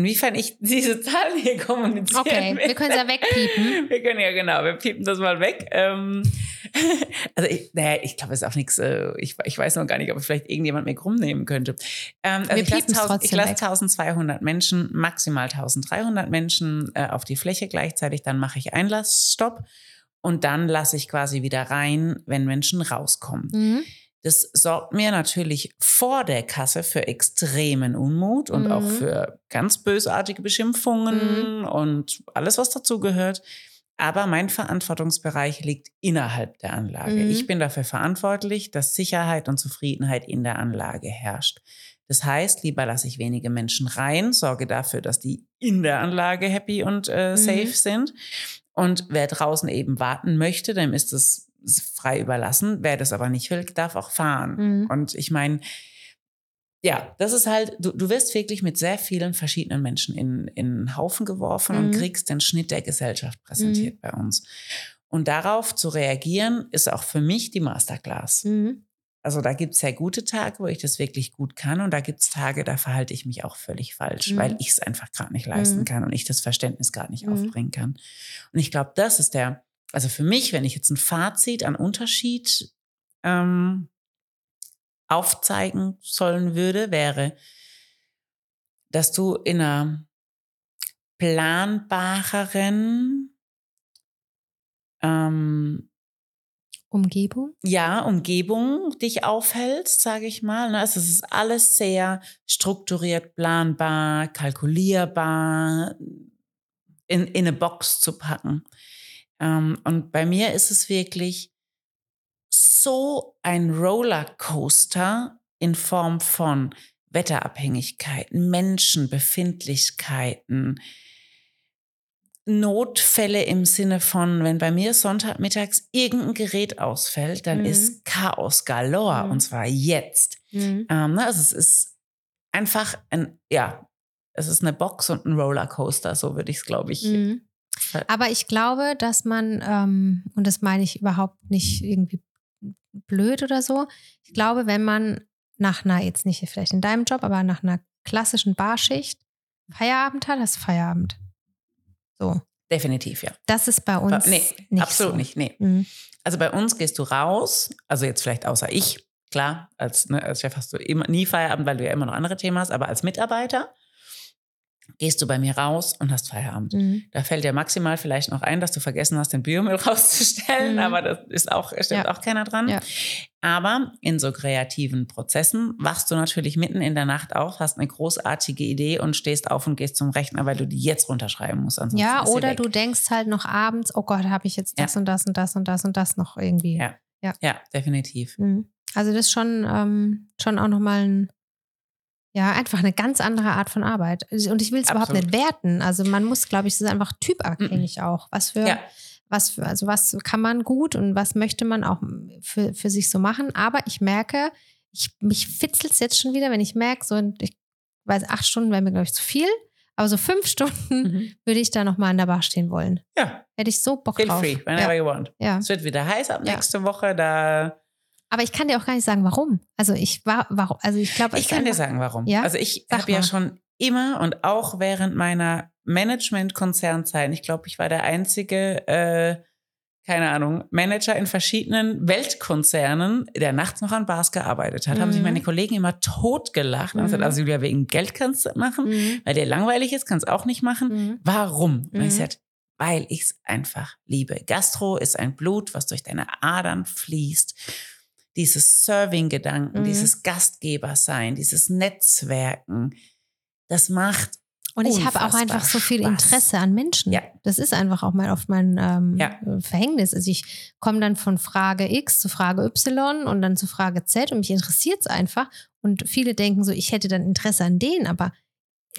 Inwiefern ich diese Zahlen hier kommunizieren Okay, will. wir können es ja wegpiepen. Wir können ja, genau, wir piepen das mal weg. Ähm, also ich, naja, ich glaube, es ist auch nichts, äh, ich, ich weiß noch gar nicht, ob ich vielleicht irgendjemand mir rumnehmen könnte. Ähm, also wir ich lasse, 1000, ich lasse 1200 Menschen, maximal 1300 Menschen äh, auf die Fläche gleichzeitig, dann mache ich Einlassstopp und dann lasse ich quasi wieder rein, wenn Menschen rauskommen. Mhm. Das sorgt mir natürlich vor der Kasse für extremen Unmut und mhm. auch für ganz bösartige Beschimpfungen mhm. und alles, was dazugehört. Aber mein Verantwortungsbereich liegt innerhalb der Anlage. Mhm. Ich bin dafür verantwortlich, dass Sicherheit und Zufriedenheit in der Anlage herrscht. Das heißt, lieber lasse ich wenige Menschen rein, sorge dafür, dass die in der Anlage happy und äh, safe mhm. sind. Und wer draußen eben warten möchte, dem ist es frei überlassen. Wer das aber nicht will, darf auch fahren. Mhm. Und ich meine, ja, das ist halt, du, du wirst wirklich mit sehr vielen verschiedenen Menschen in, in einen Haufen geworfen mhm. und kriegst den Schnitt der Gesellschaft präsentiert mhm. bei uns. Und darauf zu reagieren, ist auch für mich die Masterclass. Mhm. Also da gibt es sehr gute Tage, wo ich das wirklich gut kann und da gibt es Tage, da verhalte ich mich auch völlig falsch, mhm. weil ich es einfach gerade nicht leisten mhm. kann und ich das Verständnis gerade nicht aufbringen kann. Und ich glaube, das ist der, also für mich, wenn ich jetzt ein Fazit an Unterschied ähm, aufzeigen sollen würde, wäre, dass du in einer planbareren ähm, Umgebung? Ja, Umgebung dich aufhältst, sage ich mal. Also es ist alles sehr strukturiert, planbar, kalkulierbar, in, in eine Box zu packen. Ähm, und bei mir ist es wirklich so ein Rollercoaster in Form von Wetterabhängigkeiten, Menschenbefindlichkeiten, Notfälle im Sinne von, wenn bei mir Sonntagmittags irgendein Gerät ausfällt, dann mhm. ist Chaos galore mhm. und zwar jetzt. Mhm. Ähm, ne, also es ist einfach ein, ja, es ist eine Box und ein Rollercoaster, so würde ich es, glaube ich. Mhm. Aber ich glaube, dass man, ähm, und das meine ich überhaupt nicht irgendwie blöd oder so, ich glaube, wenn man nach einer, jetzt nicht vielleicht in deinem Job, aber nach einer klassischen Barschicht Feierabend hat, hast du Feierabend. So. Definitiv, ja. Das ist bei uns nee, nicht absolut so. nicht. Nee. Mhm. Also bei uns gehst du raus, also jetzt vielleicht außer ich, klar, als, ne, als Chef hast du immer, nie Feierabend, weil du ja immer noch andere Themen hast, aber als Mitarbeiter gehst du bei mir raus und hast Feierabend. Mhm. Da fällt dir maximal vielleicht noch ein, dass du vergessen hast, den Biomüll rauszustellen, mhm. aber das ist auch, stimmt ja. auch keiner dran. Ja. Aber in so kreativen Prozessen wachst du natürlich mitten in der Nacht auf, hast eine großartige Idee und stehst auf und gehst zum Rechner, weil du die jetzt runterschreiben musst. Ja, oder du denkst halt noch abends, oh Gott, habe ich jetzt das ja. und das und das und das und das noch irgendwie. Ja, ja. ja definitiv. Mhm. Also das ist schon, ähm, schon auch nochmal ein ja, einfach eine ganz andere Art von Arbeit. Und ich will es überhaupt nicht werten. Also man muss, glaube ich, es ist einfach typabhängig -mm. auch. Was für, ja. was für, also was kann man gut und was möchte man auch für, für sich so machen. Aber ich merke, ich, mich fitzelt es jetzt schon wieder, wenn ich merke, so, ich weiß, acht Stunden wäre mir, glaube ich, zu viel. Aber so fünf Stunden mhm. würde ich da nochmal an der Bar stehen wollen. Ja. Hätte ich so Bock Feel drauf. free, whenever ja. you want. Ja. Es wird wieder heiß ab nächste. Woche. Da aber ich kann dir auch gar nicht sagen, warum. Also ich war, warum, also ich glaube, ich kann dir sagen, warum. Ja? Also ich habe ja schon immer und auch während meiner Management-Konzernzeit, ich glaube, ich war der einzige, äh, keine Ahnung, Manager in verschiedenen Weltkonzernen, der nachts noch an Bars gearbeitet hat, mhm. haben sich mhm. meine Kollegen immer totgelacht und mhm. gesagt, also Julia, wegen Geld kannst du machen, mhm. weil der langweilig ist, kannst auch nicht machen. Mhm. Warum? Und ich mhm. sagte, weil ich es einfach liebe. Gastro ist ein Blut, was durch deine Adern fließt dieses Serving-Gedanken, mhm. dieses Gastgebersein, dieses Netzwerken, das macht und ich habe auch einfach so viel Interesse an Menschen. Ja. Das ist einfach auch mal oft mein ähm, ja. Verhängnis. Also ich komme dann von Frage X zu Frage Y und dann zu Frage Z und mich interessiert es einfach. Und viele denken so, ich hätte dann Interesse an denen, aber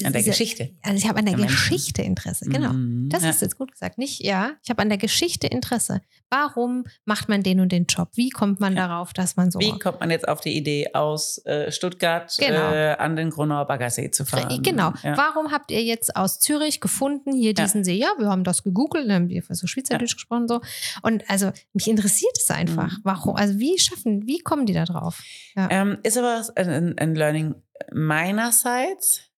an der Geschichte. Also ich habe an der an Geschichte Interesse, genau. Mhm, das ja. ist jetzt gut gesagt. Nicht, ja, ich habe an der Geschichte Interesse. Warum macht man den und den Job? Wie kommt man ja. darauf, dass man so. Wie kommt man jetzt auf die Idee, aus äh, Stuttgart genau. äh, an den Grunauer Baggersee zu fahren? Genau. Ja. Warum habt ihr jetzt aus Zürich gefunden, hier diesen See? Ja, wir haben das gegoogelt, dann haben wir so Schweizerdeutsch gesprochen so. Und also mich interessiert es einfach. Mhm. Warum? Also wie schaffen, wie kommen die da drauf? Ähm, ist aber ein, ein Learning meinerseits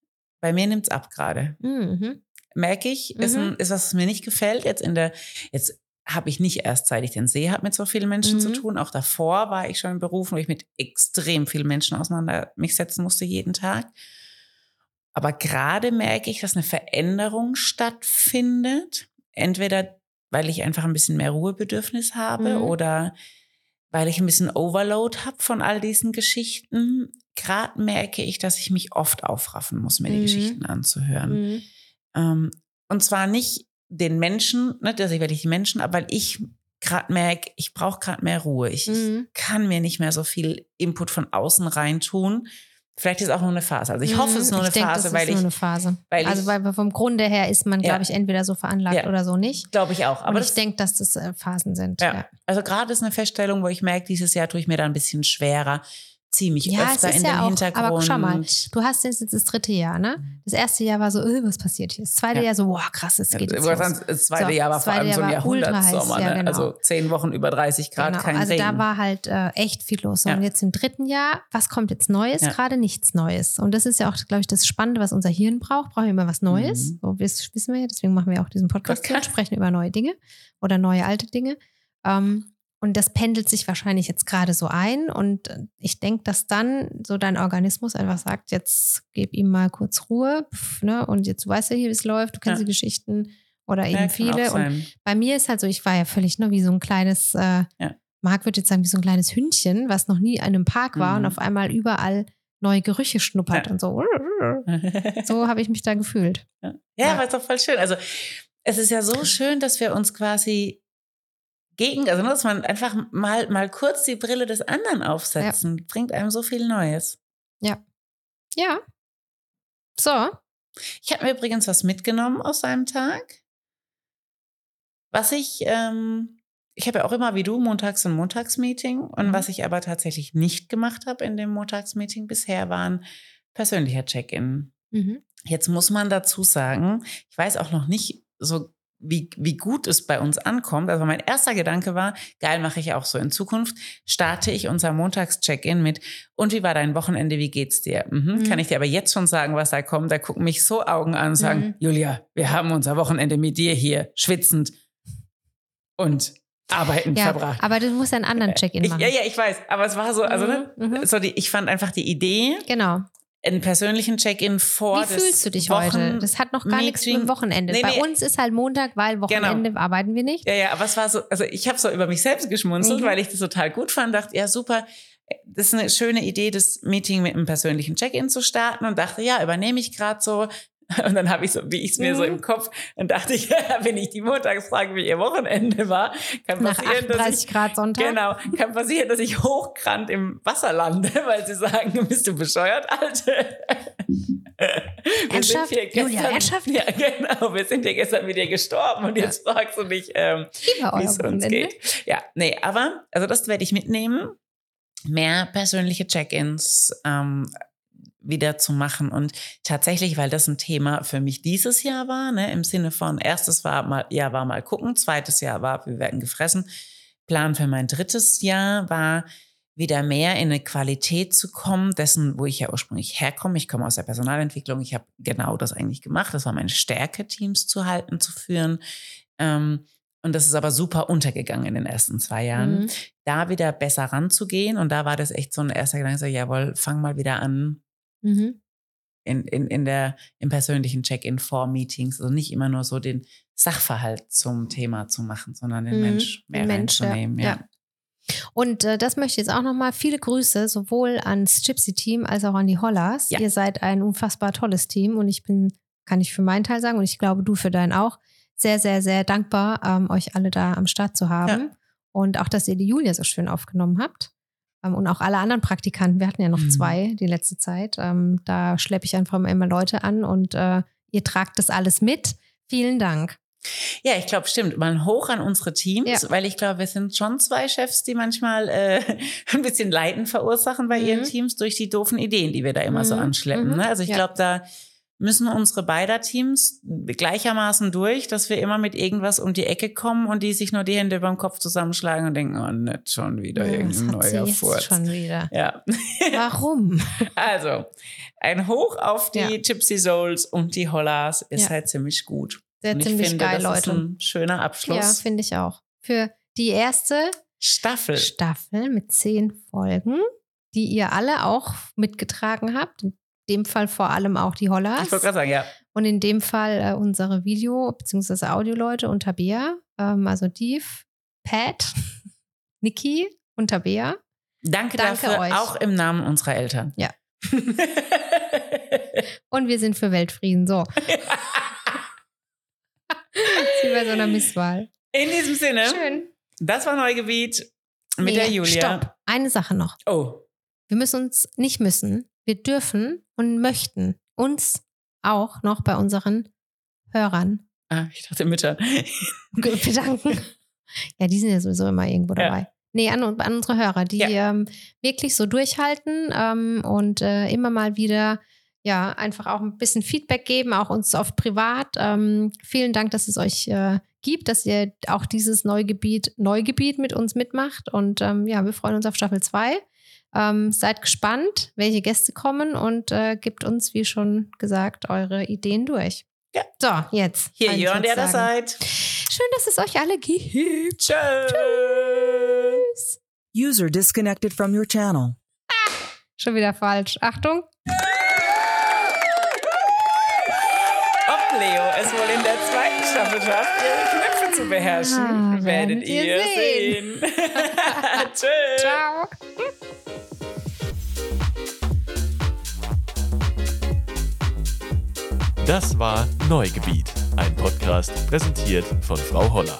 bei mir nimmt es ab gerade. Mhm. Merke ich, ist, ein, mhm. ist was, was mir nicht gefällt. Jetzt in der, jetzt habe ich nicht erst, seit ich den See habe, mit so vielen Menschen mhm. zu tun. Auch davor war ich schon in Berufen, wo ich mit extrem vielen Menschen auseinander mich setzen musste jeden Tag. Aber gerade merke ich, dass eine Veränderung stattfindet. Entweder weil ich einfach ein bisschen mehr Ruhebedürfnis habe mhm. oder weil ich ein bisschen Overload habe von all diesen Geschichten gerade merke ich, dass ich mich oft aufraffen muss, mir die mhm. Geschichten anzuhören. Mhm. Ähm, und zwar nicht den Menschen, ne, dass ich werde die Menschen, aber weil ich gerade merke, ich brauche gerade mehr Ruhe. Ich, mhm. ich, kann mir nicht mehr so viel Input von außen reintun. Vielleicht ist es auch nur eine Phase. Also ich hoffe, es ist nur ich eine denke, Phase, weil ich. Nur eine Phase. Weil also weil vom Grunde her ist man, glaube ja. ich, entweder so veranlagt ja. oder so nicht. Glaube ich auch. Aber Und ich denke, dass das äh, Phasen sind. Ja. Also gerade ist eine Feststellung, wo ich merke, dieses Jahr tue ich mir da ein bisschen schwerer ziemlich ja, öfter in ja den auch, Hintergrund. Aber schau mal, du hast jetzt das dritte Jahr, ne? Das erste Jahr war so, öh, was passiert hier? Das zweite ja. Jahr so, wow, krass, es geht jetzt los. Das zweite so, Jahr war vor allem so ein Jahrhundertsommer, ne? genau. also zehn Wochen über 30 Grad, genau. kein also Regen. Also da war halt äh, echt viel los. Und jetzt im dritten Jahr, was kommt jetzt Neues? Gerade nichts Neues. Und das ist ja auch, glaube ich, das Spannende, was unser Hirn braucht. Brauchen wir immer was Neues. Mhm. So, das wissen wir ja, deswegen machen wir auch diesen Podcast hier und sprechen über neue Dinge oder neue alte Dinge. Ähm, und das pendelt sich wahrscheinlich jetzt gerade so ein. Und ich denke, dass dann so dein Organismus einfach sagt, jetzt gib ihm mal kurz Ruhe. Pf, ne? Und jetzt weißt du hier, wie es läuft, du kennst ja. die Geschichten oder eben ja, viele. Und bei mir ist halt so, ich war ja völlig nur wie so ein kleines, äh, ja. Marc würde jetzt sagen, wie so ein kleines Hündchen, was noch nie in einem Park war mhm. und auf einmal überall neue Gerüche schnuppert und so. So habe ich mich da gefühlt. Ja, ja, war doch voll schön. Also es ist ja so schön, dass wir uns quasi gegen, also dass man einfach mal, mal kurz die Brille des anderen aufsetzen, ja. bringt einem so viel Neues. Ja. Ja. So. Ich habe mir übrigens was mitgenommen aus seinem Tag. Was ich, ähm, ich habe ja auch immer wie du Montags- und Montagsmeeting. Und mhm. was ich aber tatsächlich nicht gemacht habe in dem Montagsmeeting bisher, waren persönlicher Check-in. Mhm. Jetzt muss man dazu sagen, ich weiß auch noch nicht so wie, wie gut es bei uns ankommt. Also mein erster Gedanke war, geil, mache ich auch so. In Zukunft starte ich unser Montags-Check-In mit, und wie war dein Wochenende, wie geht's dir? Mhm. Mhm. Kann ich dir aber jetzt schon sagen, was da kommt? Da gucken mich so Augen an und sagen, mhm. Julia, wir haben unser Wochenende mit dir hier, schwitzend und arbeiten ja, verbracht. Aber du musst einen anderen Check-in machen. Ich, ja, ja, ich weiß. Aber es war so, also, ne, mhm, mhm. so die, ich fand einfach die Idee. Genau einen persönlichen Check-in vor Wie fühlst du dich Wochen heute? Das hat noch gar Meeting. nichts mit dem Wochenende. Nee, Bei nee. uns ist halt Montag, weil genau. Wochenende genau. arbeiten wir nicht. Ja, ja, aber es war so, also ich habe so über mich selbst geschmunzelt, mhm. weil ich das total gut fand, dachte, ja, super, das ist eine schöne Idee, das Meeting mit einem persönlichen Check-in zu starten und dachte, ja, übernehme ich gerade so. Und dann habe ich so, wie ich es mir mhm. so im Kopf, dann dachte ich, wenn ich die Montagsfrage, wie ihr Wochenende war, kann Nach passieren, dass ich, Grad Sonntag. Genau, kann passieren, dass ich hochkrant im Wasser lande, weil sie sagen, bist du bescheuert, Alte? Ernsthaft? Julia, ernsthaft? Ja, genau. Wir sind ja gestern mit dir gestorben und jetzt ja. fragst du dich, ähm, wie es uns geht. Ja, nee, aber, also das werde ich mitnehmen. Mehr persönliche Check-ins, ähm, wieder zu machen. Und tatsächlich, weil das ein Thema für mich dieses Jahr war, ne, im Sinne von erstes war mal, Jahr war mal gucken, zweites Jahr war, wir werden gefressen. Plan für mein drittes Jahr war, wieder mehr in eine Qualität zu kommen, dessen, wo ich ja ursprünglich herkomme. Ich komme aus der Personalentwicklung. Ich habe genau das eigentlich gemacht. Das war meine Stärke, Teams zu halten, zu führen. Ähm, und das ist aber super untergegangen in den ersten zwei Jahren. Mhm. Da wieder besser ranzugehen. Und da war das echt so ein erster Gedanke, so, jawohl, fang mal wieder an, Mhm. In, in, in der, im persönlichen Check-in vor Meetings. Also nicht immer nur so den Sachverhalt zum Thema zu machen, sondern den mhm. Mensch mehr Mensch, reinzunehmen. Ja. ja. Und äh, das möchte ich jetzt auch nochmal viele Grüße sowohl ans Gypsy-Team als auch an die Hollas. Ja. Ihr seid ein unfassbar tolles Team und ich bin, kann ich für meinen Teil sagen und ich glaube du für deinen auch, sehr, sehr, sehr dankbar, ähm, euch alle da am Start zu haben. Ja. Und auch, dass ihr die Julia so schön aufgenommen habt. Ähm, und auch alle anderen Praktikanten, wir hatten ja noch mhm. zwei die letzte Zeit. Ähm, da schleppe ich einfach immer Leute an und äh, ihr tragt das alles mit. Vielen Dank. Ja, ich glaube, stimmt. Mal hoch an unsere Teams, ja. weil ich glaube, wir sind schon zwei Chefs, die manchmal äh, ein bisschen Leiden verursachen bei mhm. ihren Teams durch die doofen Ideen, die wir da immer mhm. so anschleppen. Mhm. Ne? Also ich ja. glaube, da müssen unsere beider Teams gleichermaßen durch, dass wir immer mit irgendwas um die Ecke kommen und die sich nur die Hände beim Kopf zusammenschlagen und denken, oh, nicht schon wieder ja, irgendein neuer Furz. schon wieder. Ja. Warum? Also, ein Hoch auf die ja. Gypsy Souls und die Hollas ist ja. halt ziemlich gut. Sehr und ziemlich finde, geil, das Leute. Ist ein schöner Abschluss. Ja, finde ich auch. Für die erste Staffel. Staffel mit zehn Folgen, die ihr alle auch mitgetragen habt dem Fall vor allem auch die Hollas. Ich wollte gerade sagen, ja. Und in dem Fall äh, unsere Video- bzw. Audioleute und Tabea, ähm, also Div, Pat, Niki und Tabea. Danke, Danke dafür, euch. auch im Namen unserer Eltern. Ja. und wir sind für Weltfrieden, so. Wie bei so einer Misswahl. In diesem Sinne. Schön. Das war Neugebiet mit nee, der Julia. Stopp. Eine Sache noch. Oh. Wir müssen uns nicht müssen, wir dürfen und möchten uns auch noch bei unseren Hörern. Ah, ich dachte Müttern. bedanken. Ja, die sind ja sowieso immer irgendwo dabei. Ja. Nee, an, an unsere Hörer, die ja. ähm, wirklich so durchhalten ähm, und äh, immer mal wieder ja einfach auch ein bisschen Feedback geben, auch uns oft privat. Ähm, vielen Dank, dass es euch äh, gibt, dass ihr auch dieses Neugebiet, Neugebiet mit uns mitmacht. Und ähm, ja, wir freuen uns auf Staffel 2. Ähm, seid gespannt, welche Gäste kommen und äh, gebt uns, wie schon gesagt, eure Ideen durch. Ja. So, jetzt. Hier, Jörn, der da seid. Schön, dass es euch alle gibt. Tschö. Tschüss. User disconnected from your channel. Schon wieder falsch. Achtung. Ob Leo es wohl in der zweiten Staffel schafft, ihre Knöpfe zu beherrschen, Ah, werdet werdet ihr ihr sehen. Tschüss. Ciao. Das war Neugebiet, ein Podcast präsentiert von Frau Holler.